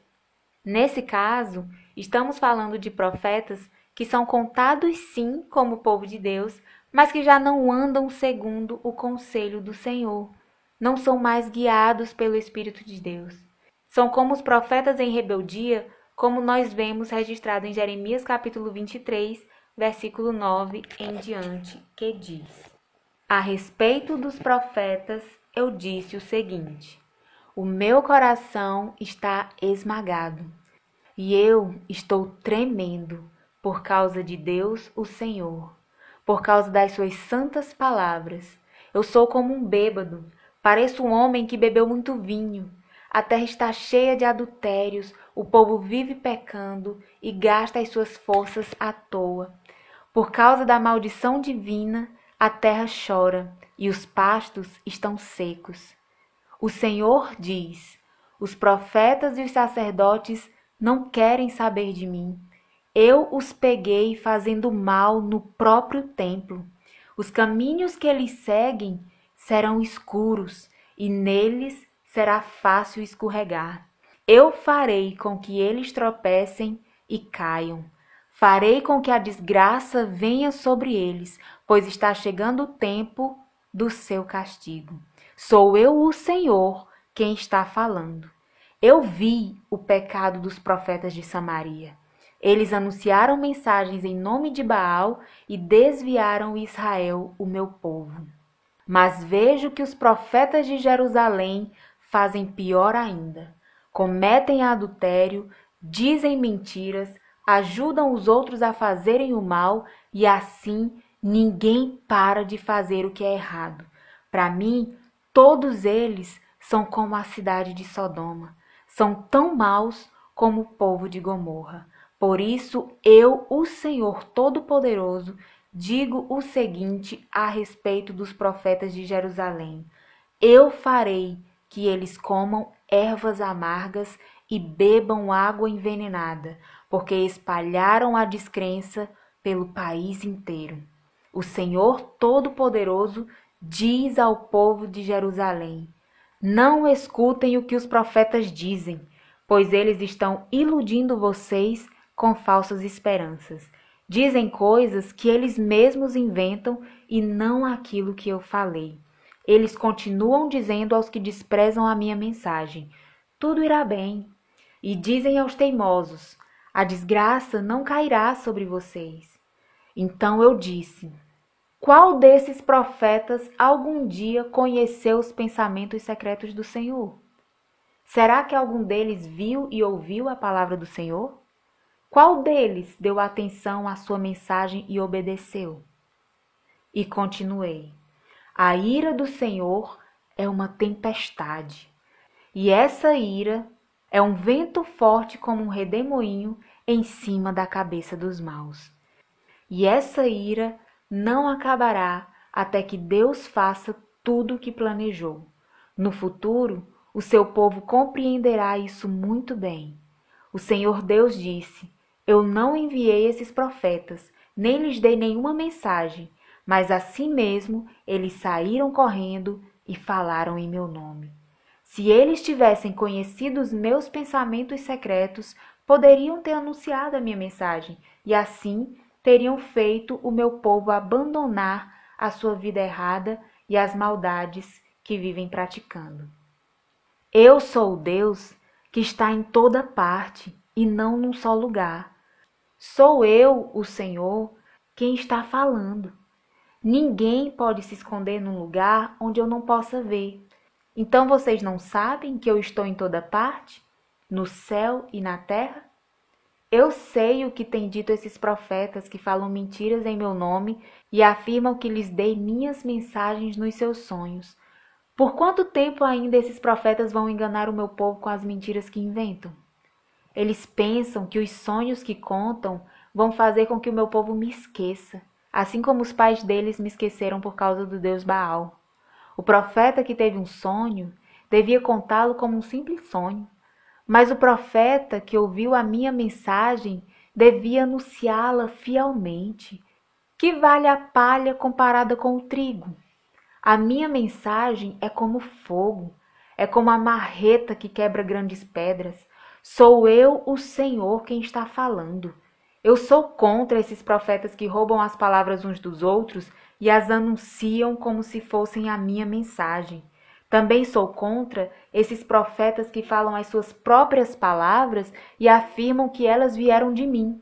Nesse caso, estamos falando de profetas que são contados sim como povo de Deus, mas que já não andam segundo o conselho do Senhor, não são mais guiados pelo Espírito de Deus. São como os profetas em rebeldia, como nós vemos registrado em Jeremias capítulo 23, versículo 9 em diante, que diz: A respeito dos profetas, eu disse o seguinte: O meu coração está esmagado, e eu estou tremendo por causa de Deus, o Senhor, por causa das suas santas palavras. Eu sou como um bêbado, pareço um homem que bebeu muito vinho. A terra está cheia de adultérios, o povo vive pecando e gasta as suas forças à toa. Por causa da maldição divina, a terra chora e os pastos estão secos. O Senhor diz: Os profetas e os sacerdotes não querem saber de mim. Eu os peguei fazendo mal no próprio templo. Os caminhos que eles seguem serão escuros e neles será fácil escorregar. Eu farei com que eles tropecem e caiam. Farei com que a desgraça venha sobre eles, pois está chegando o tempo do seu castigo. Sou eu, o Senhor, quem está falando. Eu vi o pecado dos profetas de Samaria. Eles anunciaram mensagens em nome de Baal e desviaram Israel, o meu povo. Mas vejo que os profetas de Jerusalém fazem pior ainda. Cometem adultério, dizem mentiras, ajudam os outros a fazerem o mal e assim ninguém para de fazer o que é errado. Para mim, todos eles são como a cidade de Sodoma, são tão maus como o povo de Gomorra. Por isso, eu, o Senhor Todo-Poderoso, digo o seguinte a respeito dos profetas de Jerusalém: Eu farei que eles comam ervas amargas e bebam água envenenada, porque espalharam a descrença pelo país inteiro. O Senhor Todo-Poderoso diz ao povo de Jerusalém: Não escutem o que os profetas dizem, pois eles estão iludindo vocês com falsas esperanças. Dizem coisas que eles mesmos inventam e não aquilo que eu falei. Eles continuam dizendo aos que desprezam a minha mensagem: tudo irá bem. E dizem aos teimosos: a desgraça não cairá sobre vocês. Então eu disse: qual desses profetas algum dia conheceu os pensamentos secretos do Senhor? Será que algum deles viu e ouviu a palavra do Senhor? Qual deles deu atenção à sua mensagem e obedeceu? E continuei: a ira do Senhor é uma tempestade, e essa ira é um vento forte como um redemoinho em cima da cabeça dos maus. E essa ira não acabará até que Deus faça tudo o que planejou. No futuro, o seu povo compreenderá isso muito bem. O Senhor Deus disse: Eu não enviei esses profetas, nem lhes dei nenhuma mensagem, mas assim mesmo eles saíram correndo e falaram em meu nome. Se eles tivessem conhecido os meus pensamentos secretos, poderiam ter anunciado a minha mensagem e assim teriam feito o meu povo abandonar a sua vida errada e as maldades que vivem praticando. Eu sou o Deus que está em toda parte e não num só lugar. Sou eu, o Senhor, quem está falando. Ninguém pode se esconder num lugar onde eu não possa ver. Então vocês não sabem que eu estou em toda parte, no céu e na terra? Eu sei o que têm dito esses profetas que falam mentiras em meu nome e afirmam que lhes dei minhas mensagens nos seus sonhos. Por quanto tempo ainda esses profetas vão enganar o meu povo com as mentiras que inventam? Eles pensam que os sonhos que contam vão fazer com que o meu povo me esqueça, assim como os pais deles me esqueceram por causa do Deus Baal. O profeta que teve um sonho devia contá-lo como um simples sonho, mas o profeta que ouviu a minha mensagem devia anunciá-la fielmente. Que vale a palha comparada com o trigo? A minha mensagem é como fogo, é como a marreta que quebra grandes pedras. Sou eu, o Senhor, quem está falando. Eu sou contra esses profetas que roubam as palavras uns dos outros e as anunciam como se fossem a minha mensagem. Também sou contra esses profetas que falam as suas próprias palavras e afirmam que elas vieram de mim.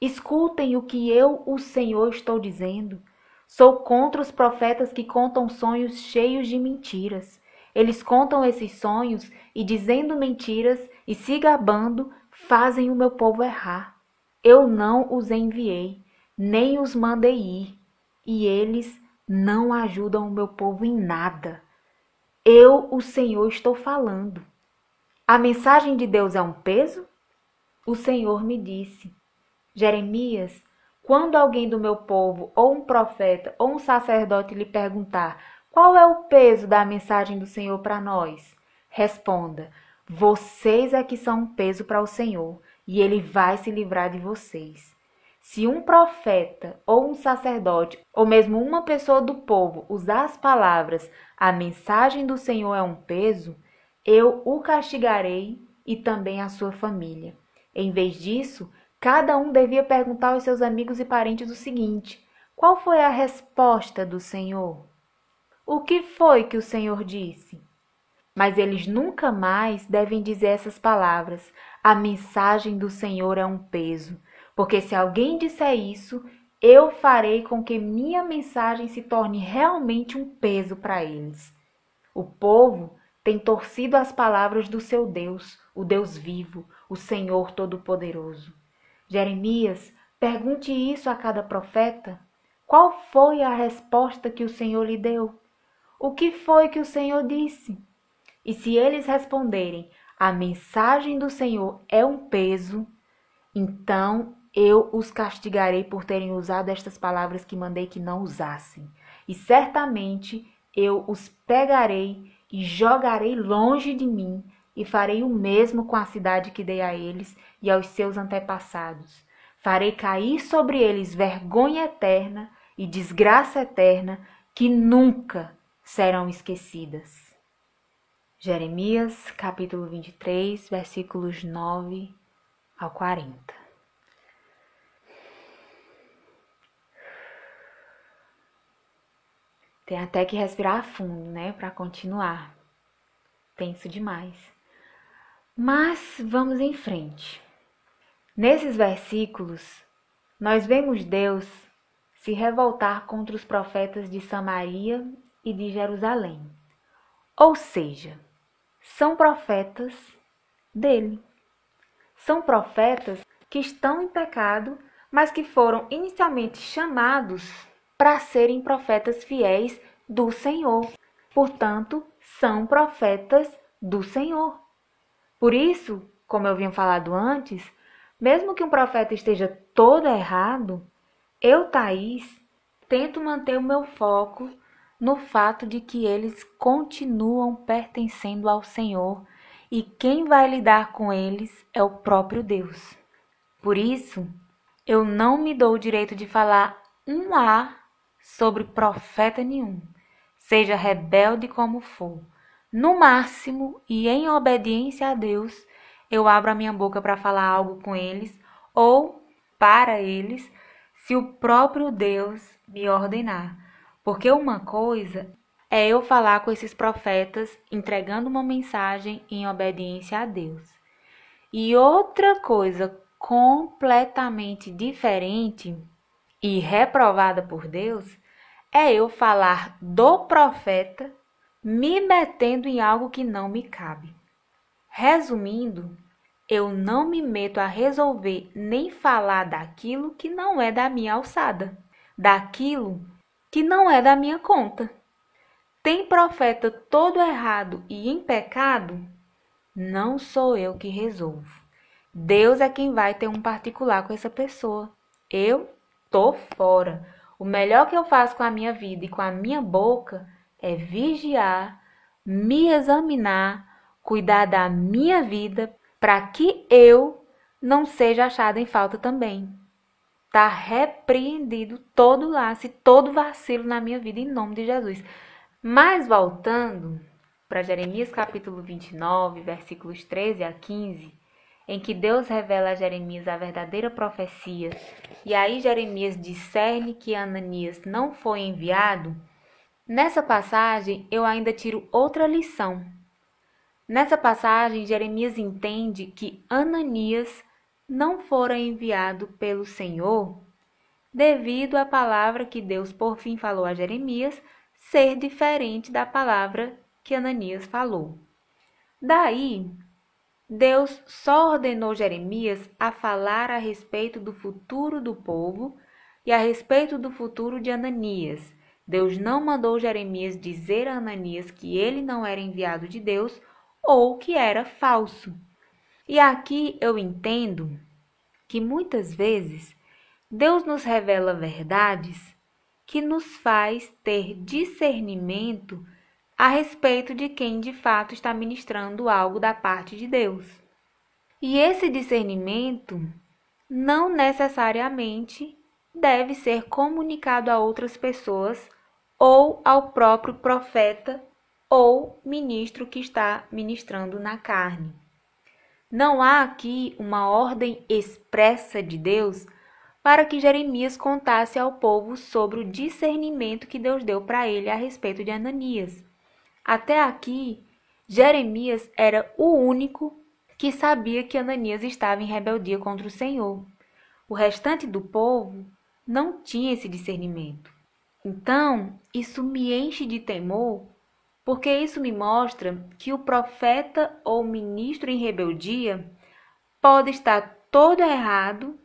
Escutem o que eu, o Senhor, estou dizendo. Sou contra os profetas que contam sonhos cheios de mentiras. Eles contam esses sonhos e, dizendo mentiras e se gabando, fazem o meu povo errar. Eu não os enviei, nem os mandei ir e eles não ajudam o meu povo em nada. Eu, o Senhor, estou falando. A mensagem de Deus é um peso? O Senhor me disse: Jeremias, quando alguém do meu povo, ou um profeta, ou um sacerdote lhe perguntar qual é o peso da mensagem do Senhor para nós, responda: Vocês é que são um peso para o Senhor, e ele vai se livrar de vocês. Se um profeta ou um sacerdote, ou mesmo uma pessoa do povo, usar as palavras a mensagem do Senhor é um peso, eu o castigarei e também a sua família. Em vez disso, cada um devia perguntar aos seus amigos e parentes o seguinte: qual foi a resposta do Senhor? O que foi que o Senhor disse? Mas eles nunca mais devem dizer essas palavras: a mensagem do Senhor é um peso porque se alguém disser isso, eu farei com que minha mensagem se torne realmente um peso para eles. O povo tem torcido as palavras do seu Deus, o Deus vivo, o Senhor Todo-Poderoso. Jeremias, pergunte isso a cada profeta. Qual foi a resposta que o Senhor lhe deu? O que foi que o Senhor disse? E se eles responderem, a mensagem do Senhor é um peso, então eu os castigarei por terem usado estas palavras que mandei que não usassem. E certamente eu os pegarei e jogarei longe de mim, e farei o mesmo com a cidade que dei a eles e aos seus antepassados. Farei cair sobre eles vergonha eterna e desgraça eterna que nunca serão esquecidas. Jeremias, capítulo 23, versículos 9 ao 40. Tem até que respirar fundo, né, para continuar. Penso demais. Mas vamos em frente. Nesses versículos, nós vemos Deus se revoltar contra os profetas de Samaria e de Jerusalém. Ou seja, são profetas dele. São profetas que estão em pecado, mas que foram inicialmente chamados para serem profetas fiéis do Senhor. Portanto, são profetas do Senhor. Por isso, como eu havia falado antes, mesmo que um profeta esteja todo errado, eu, Thaís, tento manter o meu foco no fato de que eles continuam pertencendo ao Senhor e quem vai lidar com eles é o próprio Deus. Por isso, eu não me dou o direito de falar um A sobre profeta nenhum, seja rebelde como for, no máximo e em obediência a Deus, eu abro a minha boca para falar algo com eles ou para eles, se o próprio Deus me ordenar. Porque uma coisa é eu falar com esses profetas entregando uma mensagem em obediência a Deus. E outra coisa completamente diferente e reprovada por Deus é eu falar do profeta me metendo em algo que não me cabe. Resumindo, eu não me meto a resolver nem falar daquilo que não é da minha alçada, daquilo que não é da minha conta. Tem profeta todo errado e em pecado? Não sou eu que resolvo. Deus é quem vai ter um particular com essa pessoa. Eu tô fora. O melhor que eu faço com a minha vida e com a minha boca é vigiar, me examinar, cuidar da minha vida para que eu não seja achada em falta também. Tá repreendido todo laço e todo vacilo na minha vida em nome de Jesus. Mas voltando para Jeremias capítulo 29, versículos 13 a 15, em que Deus revela a Jeremias a verdadeira profecia, e aí Jeremias discerne que Ananias não foi enviado, nessa passagem eu ainda tiro outra lição. Nessa passagem, Jeremias entende que Ananias não fora enviado pelo Senhor devido à palavra que Deus por fim falou a Jeremias ser diferente da palavra que Ananias falou. Daí, Deus só ordenou Jeremias a falar a respeito do futuro do povo e a respeito do futuro de Ananias. Deus não mandou Jeremias dizer a Ananias que ele não era enviado de Deus ou que era falso. E aqui eu entendo que muitas vezes Deus nos revela verdades que nos faz ter discernimento a respeito de quem de fato está ministrando algo da parte de Deus. E esse discernimento não necessariamente deve ser comunicado a outras pessoas ou ao próprio profeta ou ministro que está ministrando na carne. Não há aqui uma ordem expressa de Deus para que Jeremias contasse ao povo sobre o discernimento que Deus deu para ele a respeito de Ananias. Até aqui, Jeremias era o único que sabia que Ananias estava em rebeldia contra o Senhor. O restante do povo não tinha esse discernimento. Então, isso me enche de temor, porque isso me mostra que o profeta ou ministro em rebeldia pode estar todo errado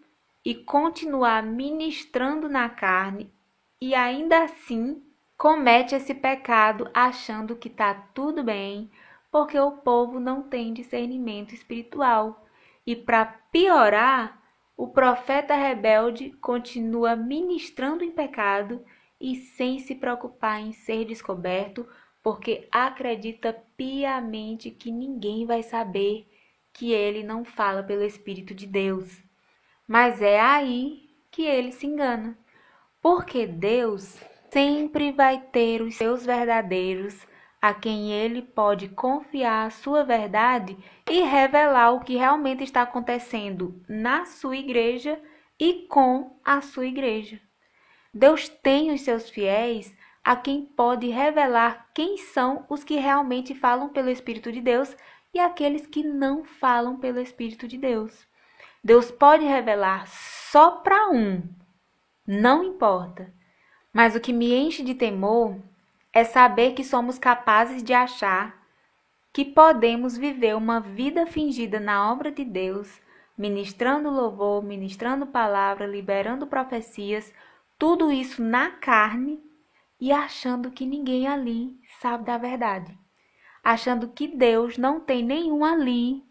e continuar ministrando na carne e ainda assim comete esse pecado achando que está tudo bem, porque o povo não tem discernimento espiritual. E para piorar, o profeta rebelde continua ministrando em pecado e sem se preocupar em ser descoberto, porque acredita piamente que ninguém vai saber que ele não fala pelo Espírito de Deus. Mas é aí que ele se engana, porque Deus sempre vai ter os seus verdadeiros a quem ele pode confiar a sua verdade e revelar o que realmente está acontecendo na sua igreja e com a sua igreja. Deus tem os seus fiéis a quem pode revelar quem são os que realmente falam pelo Espírito de Deus e aqueles que não falam pelo Espírito de Deus. Deus pode revelar só para um, não importa. Mas o que me enche de temor é saber que somos capazes de achar que podemos viver uma vida fingida na obra de Deus, ministrando louvor, ministrando palavra, liberando profecias, tudo isso na carne e achando que ninguém ali sabe da verdade. Achando que Deus não tem nenhum ali,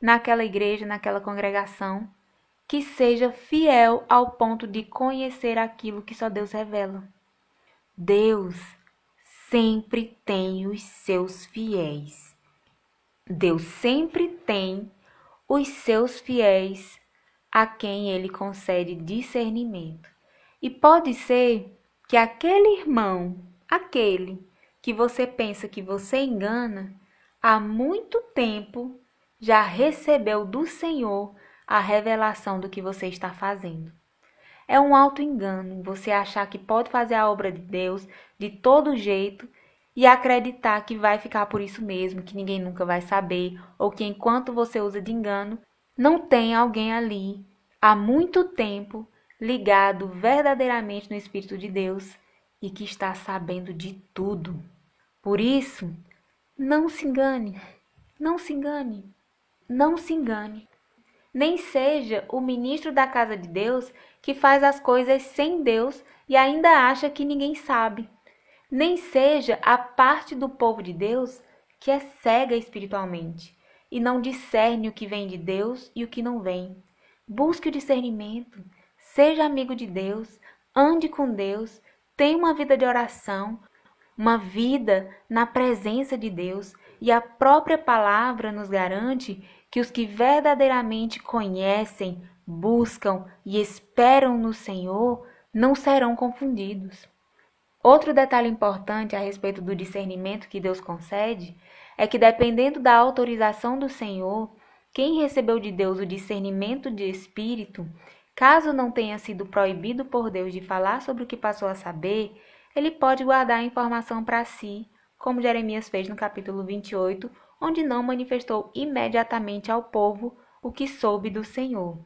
naquela igreja, naquela congregação, que seja fiel ao ponto de conhecer aquilo que só Deus revela. Deus sempre tem os seus fiéis. Deus sempre tem os seus fiéis a quem ele concede discernimento. E pode ser que aquele irmão, aquele que você pensa que você engana, há muito tempo já recebeu do Senhor a revelação do que você está fazendo. É um alto engano você achar que pode fazer a obra de Deus de todo jeito e acreditar que vai ficar por isso mesmo, que ninguém nunca vai saber, ou que enquanto você usa de engano, não tem alguém ali há muito tempo ligado verdadeiramente no Espírito de Deus e que está sabendo de tudo. Por isso, não se engane, não se engane, não se engane. Nem seja o ministro da casa de Deus que faz as coisas sem Deus e ainda acha que ninguém sabe. Nem seja a parte do povo de Deus que é cega espiritualmente e não discerne o que vem de Deus e o que não vem. Busque o discernimento, seja amigo de Deus, ande com Deus, tenha uma vida de oração, uma vida na presença de Deus, e a própria palavra nos garante que os que verdadeiramente conhecem, buscam e esperam no Senhor não serão confundidos. Outro detalhe importante a respeito do discernimento que Deus concede é que, dependendo da autorização do Senhor, quem recebeu de Deus o discernimento de espírito, caso não tenha sido proibido por Deus de falar sobre o que passou a saber, ele pode guardar a informação para si, como Jeremias fez no capítulo 28, onde não manifestou imediatamente ao povo o que soube do Senhor.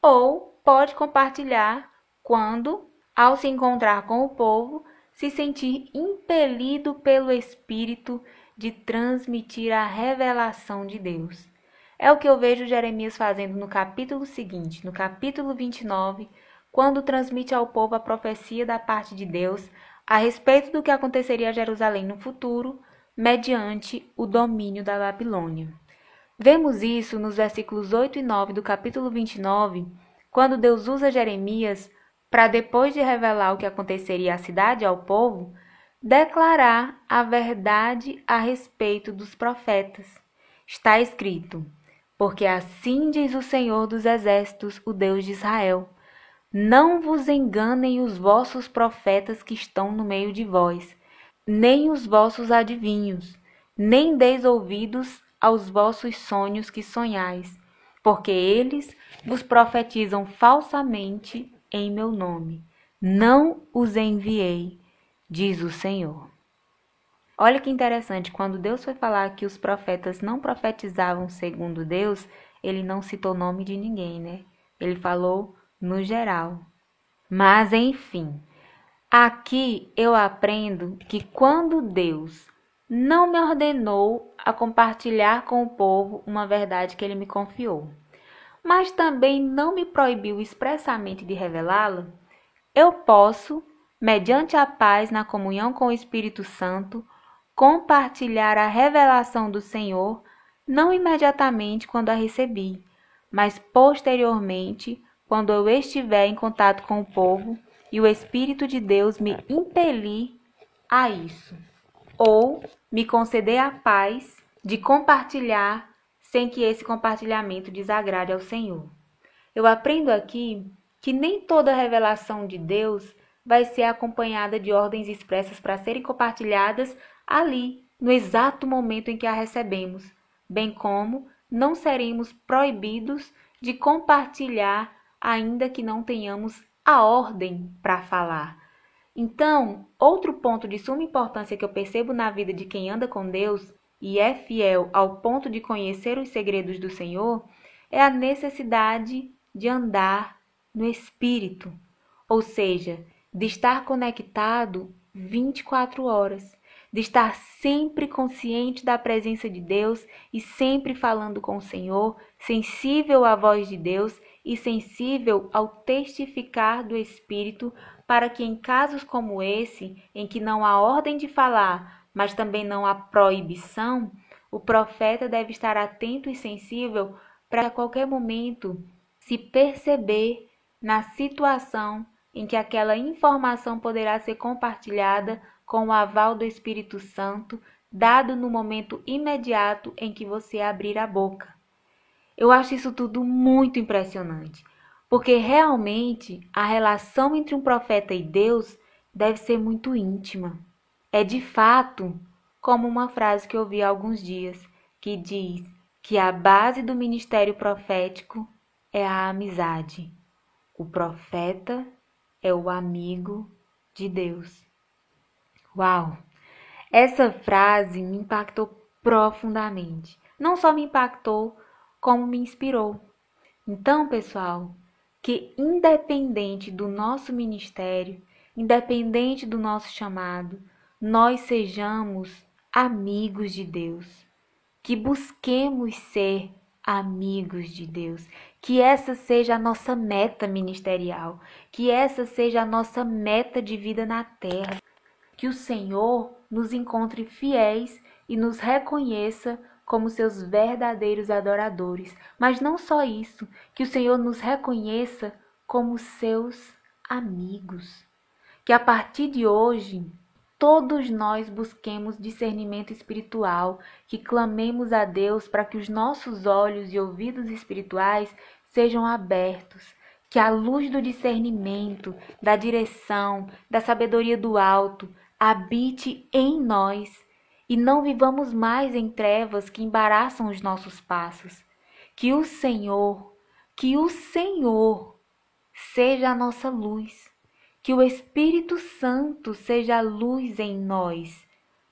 Ou pode compartilhar quando, ao se encontrar com o povo, se sentir impelido pelo Espírito de transmitir a revelação de Deus. É o que eu vejo Jeremias fazendo no capítulo seguinte, no capítulo 29, quando transmite ao povo a profecia da parte de Deus a respeito do que aconteceria a Jerusalém no futuro, mediante o domínio da Babilônia. Vemos isso nos versículos 8 e 9 do capítulo 29, quando Deus usa Jeremias para depois de revelar o que aconteceria à cidade e ao povo, declarar a verdade a respeito dos profetas. Está escrito: Porque assim diz o Senhor dos Exércitos, o Deus de Israel: Não vos enganem os vossos profetas que estão no meio de vós, nem os vossos adivinhos, nem deis ouvidos aos vossos sonhos que sonhais, porque eles vos profetizam falsamente em meu nome. Não os enviei, diz o Senhor. Olha que interessante, quando Deus foi falar que os profetas não profetizavam segundo Deus, ele não citou nome de ninguém, né? Ele falou no geral. Mas enfim, aqui eu aprendo que quando Deus não me ordenou a compartilhar com o povo uma verdade que ele me confiou, mas também não me proibiu expressamente de revelá-la, eu posso, mediante a paz na comunhão com o Espírito Santo, compartilhar a revelação do Senhor, não imediatamente quando a recebi, mas posteriormente, quando eu estiver em contato com o povo e o Espírito de Deus me impelir a isso, ou me conceder a paz de compartilhar sem que esse compartilhamento desagrade ao Senhor. Eu aprendo aqui que nem toda revelação de Deus vai ser acompanhada de ordens expressas para serem compartilhadas ali, no exato momento em que a recebemos, bem como não seremos proibidos de compartilhar, ainda que não tenhamos a ordem para falar. Então, outro ponto de suma importância que eu percebo na vida de quem anda com Deus e é fiel ao ponto de conhecer os segredos do Senhor é a necessidade de andar no Espírito, ou seja, de estar conectado 24 horas, de estar sempre consciente da presença de Deus e sempre falando com o Senhor, sensível à voz de Deus e sensível ao testificar do Espírito, para que em casos como esse, em que não há ordem de falar, mas também não há proibição, o profeta deve estar atento e sensível para a qualquer momento se perceber na situação em que aquela informação poderá ser compartilhada com o aval do Espírito Santo, dado no momento imediato em que você abrir a boca. Eu acho isso tudo muito impressionante, porque realmente a relação entre um profeta e Deus deve ser muito íntima. é de fato como uma frase que eu ouvi há alguns dias, que diz que a base do ministério profético é a amizade. O profeta é o amigo de Deus. Uau! Essa frase me impactou profundamente. Não só me impactou, como me inspirou. Então, pessoal, que independente do nosso ministério, independente do nosso chamado, nós sejamos amigos de Deus, que busquemos ser amigos de Deus, que essa seja a nossa meta ministerial, que essa seja a nossa meta de vida na terra, que o Senhor nos encontre fiéis e nos reconheça como seus verdadeiros adoradores. Mas não só isso, que o Senhor nos reconheça como seus amigos. Que a partir de hoje, todos nós busquemos discernimento espiritual, que clamemos a Deus para que os nossos olhos e ouvidos espirituais sejam abertos, que a luz do discernimento, da direção, da sabedoria do alto habite em nós e não vivamos mais em trevas que embaraçam os nossos passos. Que o Senhor, que o Senhor seja a nossa luz, que o Espírito Santo seja a luz em nós.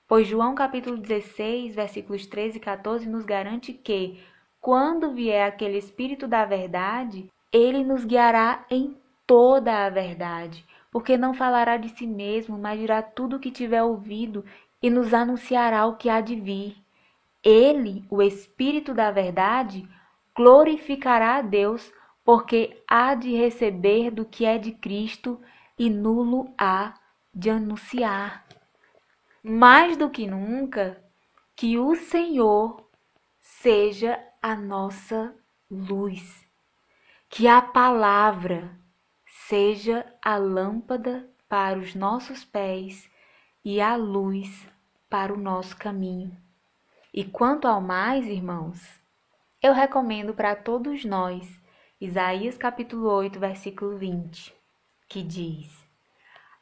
Pois João capítulo 16, versículos 13 e 14 nos garante que, quando vier aquele Espírito da verdade, ele nos guiará em toda a verdade, porque não falará de si mesmo, mas dirá tudo o que tiver ouvido e nos anunciará o que há de vir. Ele, o Espírito da Verdade, glorificará a Deus, porque há de receber do que é de Cristo e nulo há de anunciar. Mais do que nunca, que o Senhor seja a nossa luz, que a palavra seja a lâmpada para os nossos pés e a luz para o nosso caminho. E quanto ao mais, irmãos, eu recomendo para todos nós Isaías capítulo 8, versículo 20, que diz: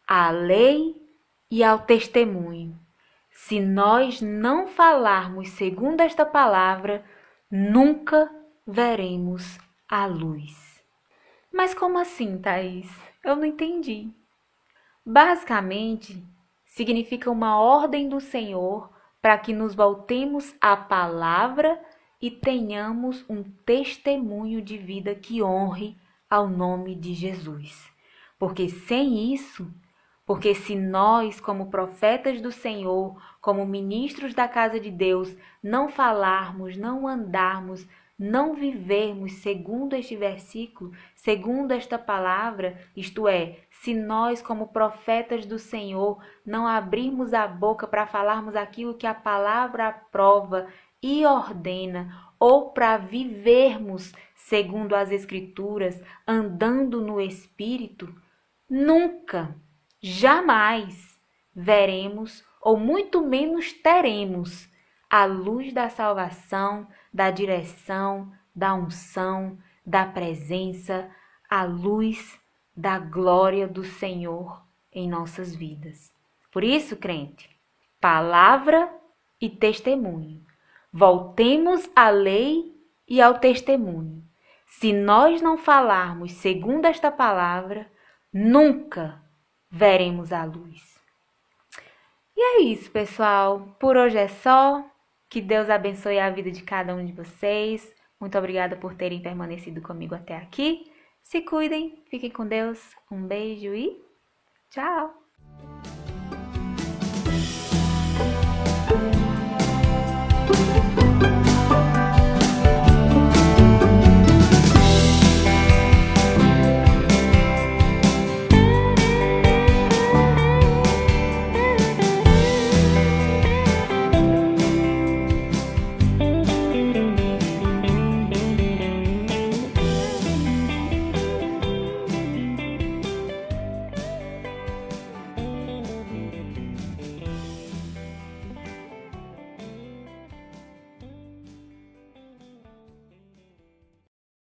A lei e ao testemunho. Se nós não falarmos segundo esta palavra, nunca veremos a luz. Mas como assim, Thaís? Eu não entendi. Basicamente, significa uma ordem do Senhor para que nos voltemos à palavra e tenhamos um testemunho de vida que honre ao nome de Jesus. Porque sem isso, porque se nós, como profetas do Senhor, como ministros da casa de Deus, não falarmos, não andarmos, não vivermos segundo este versículo, segundo esta palavra, isto é, se nós, como profetas do Senhor, não abrirmos a boca para falarmos aquilo que a palavra aprova e ordena, ou para vivermos segundo as Escrituras, andando no Espírito, nunca, jamais veremos, ou muito menos teremos, a luz da salvação da direção, da unção, da presença, a luz da glória do Senhor em nossas vidas. Por isso, crente, palavra e testemunho. Voltemos à lei e ao testemunho. Se nós não falarmos segundo esta palavra, nunca veremos a luz. E é isso, pessoal. Por hoje é só. Que Deus abençoe a vida de cada um de vocês. Muito obrigada por terem permanecido comigo até aqui. Se cuidem, fiquem com Deus. Um beijo e tchau!